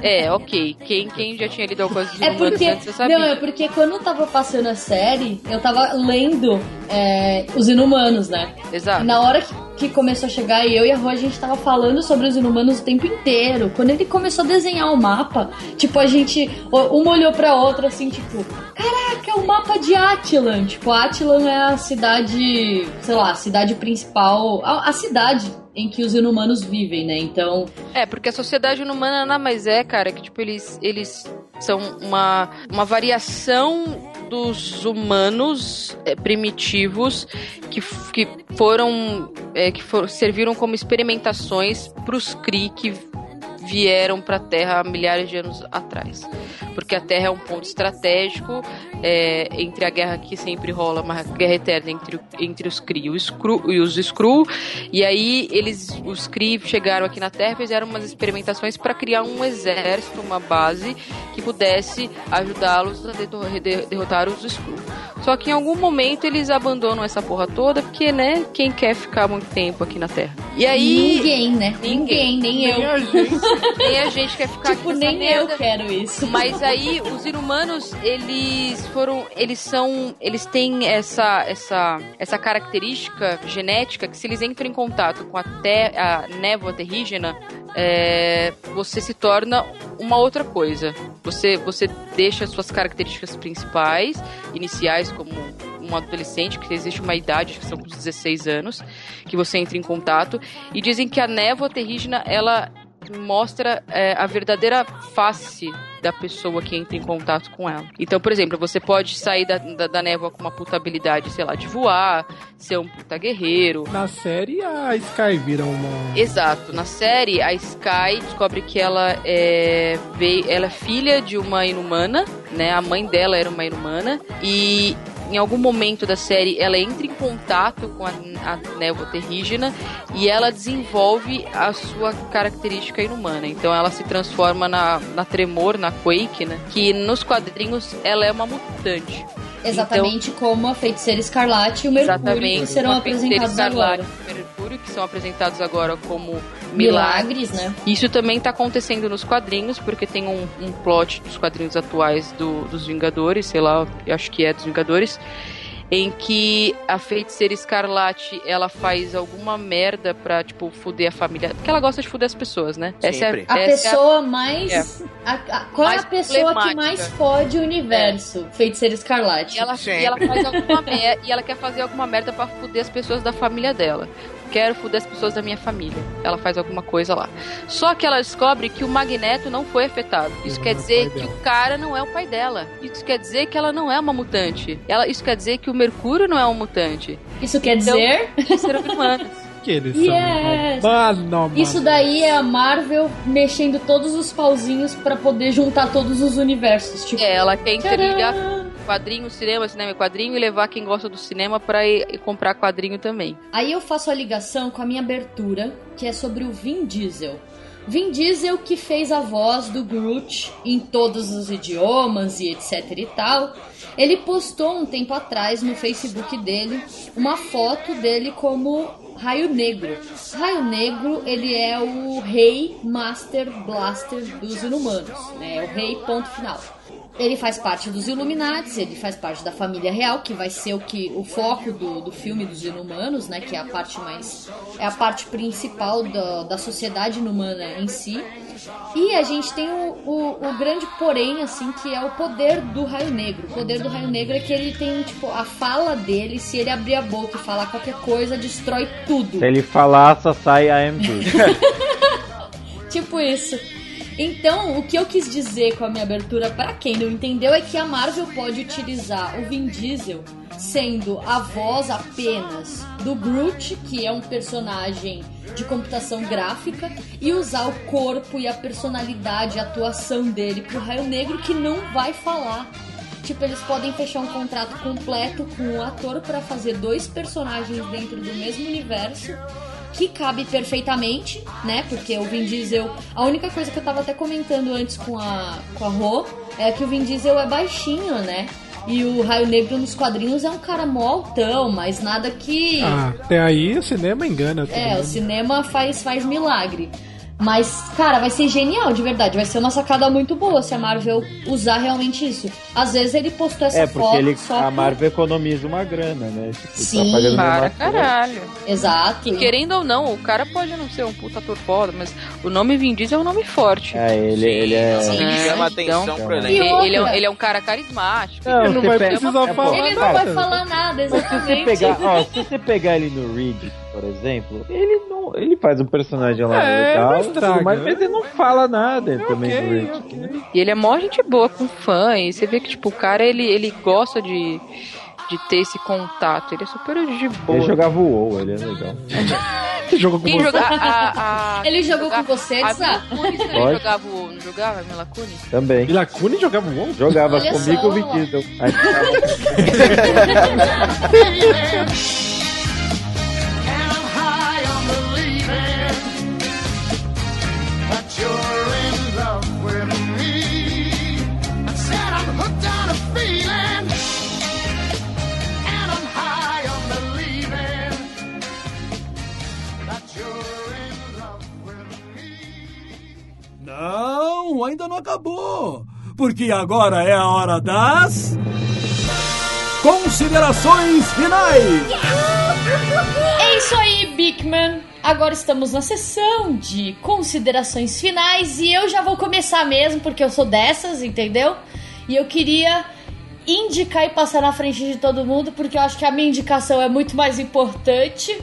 É, ok. Quem, quem já tinha lido alguma coisa de É porque. antes, eu sabia. Não, é porque quando eu tava passando a série, eu tava lendo é, os inumanos, né? Exato. Na hora que, que começou a chegar, eu e a Rô, a gente tava falando sobre os inumanos o tempo inteiro. Quando ele começou a desenhar o mapa, tipo, a gente. Uma olhou pra outra assim, tipo, caraca, é o mapa de Attilan. Tipo, Attilan é a cidade, sei lá, a cidade principal. A, a cidade em que os inumanos vivem, né? Então. É, porque a sociedade humana nada mais é, cara, que tipo, eles, eles são uma, uma variação dos humanos é, primitivos que, que foram é, que for, serviram como experimentações pros Kree que vieram para a Terra há milhares de anos atrás. Porque a Terra é um ponto estratégico é, entre a guerra que sempre rola, uma guerra eterna entre, entre os Kree e os Skrull, e os Skrull. E aí eles, os Kree chegaram aqui na Terra e fizeram umas experimentações para criar um exército, uma base que pudesse ajudá-los a derrotar os Skrull. Só que em algum momento eles abandonam essa porra toda, porque, né, quem quer ficar muito tempo aqui na Terra? E aí. Ninguém, né? Ninguém, nem eu. Nem a gente. Nem a gente quer ficar Tipo, nem eu merda. quero isso. Mas aí os inumanos, eles foram, eles são, eles têm essa essa essa característica genética que se eles entram em contato com a, te, a névoa terrígena, é, você se torna uma outra coisa. Você você deixa as suas características principais, iniciais como um adolescente, que existe uma idade, acho que são uns 16 anos, que você entra em contato, e dizem que a névoa terrígena, ela mostra é, a verdadeira face da pessoa que entra em contato com ela. Então, por exemplo, você pode sair da, da, da névoa com uma puta habilidade, sei lá, de voar, ser um puta guerreiro. Na série, a Sky vira uma. Exato. Na série, a Sky descobre que ela é, veio, ela é filha de uma inumana, né? A mãe dela era uma inumana. E em algum momento da série ela entra em contato com a, a névoa terrígena e ela desenvolve a sua característica inumana. Então ela se transforma na, na Tremor, na Quake, né? Que nos quadrinhos ela é uma mutante. Exatamente como a Feiticeira Escarlate e o Mercúrio, que serão apresentados agora. Mercúrio, que são apresentados agora como Milagres, milagres. né? Isso também tá acontecendo nos quadrinhos, porque tem um, um plot dos quadrinhos atuais do- dos Vingadores, sei lá, eu acho que é dos Vingadores, em que a feiticeira Escarlate, ela faz alguma merda pra, tipo, fuder a família. Porque ela gosta de fuder as pessoas, né? Sempre. A essa é pessoa mais. É. a- a- qual Mais é a pessoa que mais fode o universo? Feiticeira Escarlate. E ela, e ela faz alguma merda, e ela quer fazer alguma merda pra fuder as pessoas da família dela. Quero fuder as pessoas da minha família. Ela faz alguma coisa lá. Só que ela descobre que o Magneto não foi afetado. Isso quer dizer que o cara não é o pai dela. Isso quer dizer que ela não é uma mutante. Ela, isso quer dizer que o Mercúrio não é um mutante. Isso quer Então, dizer? Seres humanos. Que eles Yes! são. Mano, mano. Isso daí é a Marvel mexendo todos os pauzinhos pra poder juntar todos os universos. Tipo, É, ela quer interligar Tcharam! Quadrinho, cinema, cinema e quadrinho e levar quem gosta do cinema ir comprar quadrinho também. Aí eu faço a ligação com a minha abertura, que é sobre o Vin Diesel. Vin Diesel que fez a voz do Groot em todos os idiomas e etc e tal. Ele postou um tempo atrás no Facebook dele uma foto dele como Raio Negro. Raio Negro, ele é o rei Master Blaster dos Inumanos, né? O rei ponto final. Ele faz parte dos Illuminati, ele faz parte da família real, que vai ser o que o foco do, do filme dos Inumanos, né? Que é a parte mais. é a parte principal da, da sociedade inumana em si. E a gente tem o, o, o grande porém, assim, que é o poder do Raio Negro. O poder do Raio Negro é que ele tem, tipo, a fala dele, se ele abrir a boca e falar qualquer coisa, destrói tudo. Se ele falar, só sai a AMD. Tipo isso. Então, o que eu quis dizer com a minha abertura, pra quem não entendeu, é que a Marvel pode utilizar o Vin Diesel sendo a voz apenas do Groot, que é um personagem de computação gráfica, e usar o corpo e a personalidade, a atuação dele pro Raio Negro, que não vai falar. Tipo, eles podem fechar um contrato completo com o ator pra fazer dois personagens dentro do mesmo universo que cabe perfeitamente, né? Porque o Vin Diesel. A única coisa que eu tava até comentando antes com a, com a Rô é que o Vin Diesel é baixinho, né? E o Raio Negro nos quadrinhos é um cara mó altão, mas nada que. Ah, até aí o cinema engana é, o mundo. cinema faz, faz milagre. Mas, cara, vai ser genial, de verdade. Vai ser uma sacada muito boa se a Marvel usar realmente isso. Às vezes ele postou essa É, porque foto ele, só a por- Marvel economiza uma grana, né? Tipo, Sim, pagando Para coisa. caralho. Exato. E querendo ou não, o cara pode não ser um puta ator foda, mas o nome Vin Diesel é um nome forte. É, ele, ele é. Ele chama então, atenção pro E elenco. outra? Ele é, um- ele é um cara carismático. Não, Ele não vai precisar é, falar Ele não vai falar nada, Mas se você exatamente. pegar, ó, se você pegar ele no Reed, por exemplo, ele não, ele faz um personagem lá É, legal, estraga. mas ele não fala nada É também ok, do Reed. ok. E ele é mó gente boa com fã, e você vê que, tipo, o cara, ele, ele gosta de, de ter esse contato. Ele é super de boa. Ele jogava o WoW, ele é legal. Jogou com Quem você. joga a, a- Ele jogou com você, a também Pode. jogava o... Não jogava a Mila Kunis? Também. Mila Kunis jogava o WoW? Jogava Olha comigo só. o. Aí Não, ainda não acabou. Porque agora é a hora das. Considerações finais! É isso aí, Bigman. Agora estamos na sessão de considerações finais e eu já vou começar mesmo, porque eu sou dessas, entendeu? E eu queria indicar e passar na frente de todo mundo, porque eu acho que a minha indicação é muito mais importante.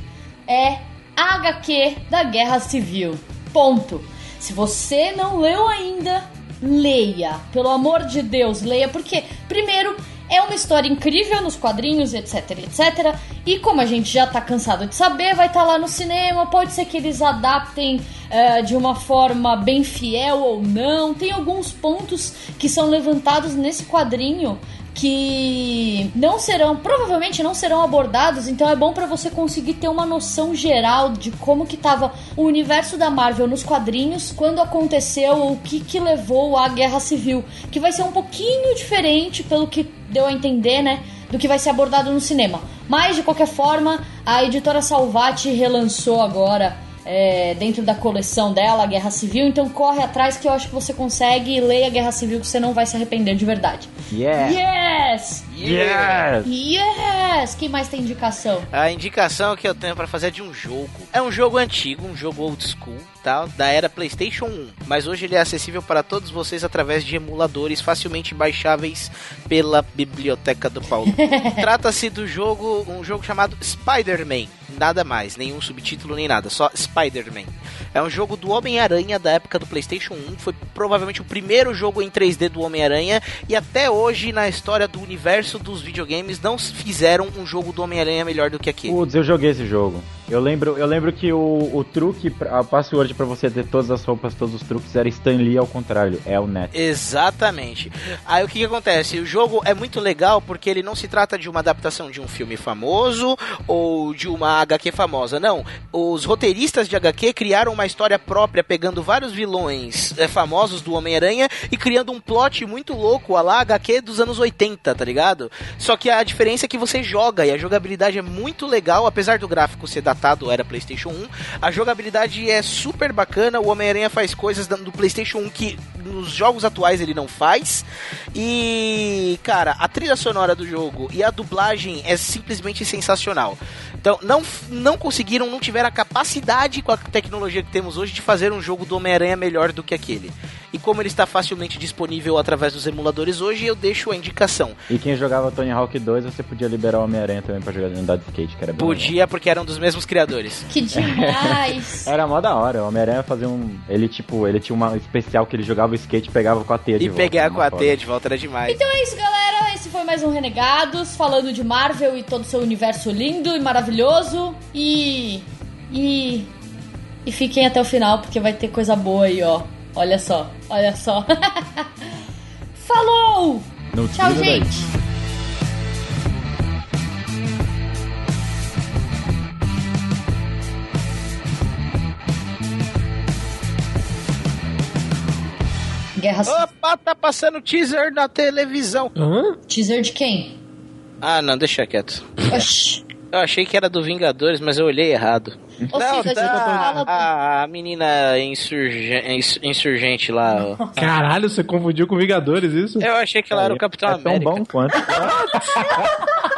É a HQ da Guerra Civil. Ponto. Se você não leu ainda, leia. Pelo amor de Deus, leia. Porque, primeiro, é uma história incrível nos quadrinhos, etc, etc. E como a gente já tá cansado de saber, vai estar lá no cinema. Pode ser que eles adaptem eh, de uma forma bem fiel ou não. Tem alguns pontos que são levantados nesse quadrinho que não serão, provavelmente não serão abordados, então é bom para você conseguir ter uma noção geral de como que tava o universo da Marvel nos quadrinhos quando aconteceu o que que levou à Guerra Civil, que vai ser um pouquinho diferente pelo que deu a entender, né, do que vai ser abordado no cinema. Mas de qualquer forma, a editora Salvati relançou agora é, dentro da coleção dela, a Guerra Civil. Então corre atrás que eu acho que você consegue leia a Guerra Civil que você não vai se arrepender de verdade. Yeah. Yes! Yes! Yes! Que mais tem indicação? A indicação que eu tenho pra fazer é de um jogo. É um jogo antigo, um jogo old school, tá? Da era PlayStation 1. Mas hoje ele é acessível para todos vocês através de emuladores facilmente baixáveis pela biblioteca do Paulo. Trata-se do jogo, um jogo chamado Spider-Man. Nada mais, nenhum subtítulo nem nada, só Spider-Man. É um jogo do Homem-Aranha da época do PlayStation 1. Foi provavelmente o primeiro jogo em 3D do Homem-Aranha. E até hoje, na história do universo dos videogames, não fizeram um jogo do Homem-Aranha melhor do que aquele. Putz, eu joguei esse jogo. Eu lembro, eu lembro que o, o truque, a password pra você ter todas as roupas, todos os truques, era Stan Lee ao contrário, é o Net. Exatamente. Aí o que, que acontece? O jogo é muito legal porque ele não se trata de uma adaptação de um filme famoso ou de uma HQ famosa. Não. Os roteiristas de HQ criaram uma história própria, pegando vários vilões é, famosos do Homem-Aranha e criando um plot muito louco, a lá HQ dos anos 80, tá ligado? Só que a diferença é que você joga e a jogabilidade é muito legal, apesar do gráfico ser datado, era PlayStation 1. A jogabilidade é super bacana, o Homem-Aranha faz coisas do PlayStation 1 que nos jogos atuais ele não faz. E, cara, a trilha sonora do jogo e a dublagem é simplesmente sensacional. Então, não, não conseguiram, não tiveram a capacidade com a tecnologia que temos hoje de fazer um jogo do Homem-Aranha melhor do que aquele. E como ele está facilmente disponível através dos emuladores hoje, eu deixo a indicação. E quem jogava Tony Hawk 2, você podia liberar o Homem-Aranha também pra jogar andar de skate, que era bem Podia, porque eram dos mesmos criadores. Que demais! Era mó da hora, o Homem-Aranha fazia um. Ele, tipo, ele tinha uma especial que ele jogava o skate e pegava com a teia de E volta. pegar com a teia de volta era demais. Então é isso, galera. Esse foi mais um Renegados, falando de Marvel e todo o seu universo lindo e maravilhoso. E. E. E fiquem até o final, porque vai ter coisa boa aí, ó. Olha só, olha só. Falou! No Tchau, tiro daí. Guerra Opa, tá passando teaser na televisão. Hã? Teaser de quem? Ah, não, deixa quieto. Oxi. Eu achei que era do Vingadores, mas eu olhei errado. Ou não, seja, tá, a a, menina insurge, ins- insurgente lá. ó. Caralho, você confundiu com Vingadores isso? Eu achei que ela era o Capitão É tão América. bom quanto.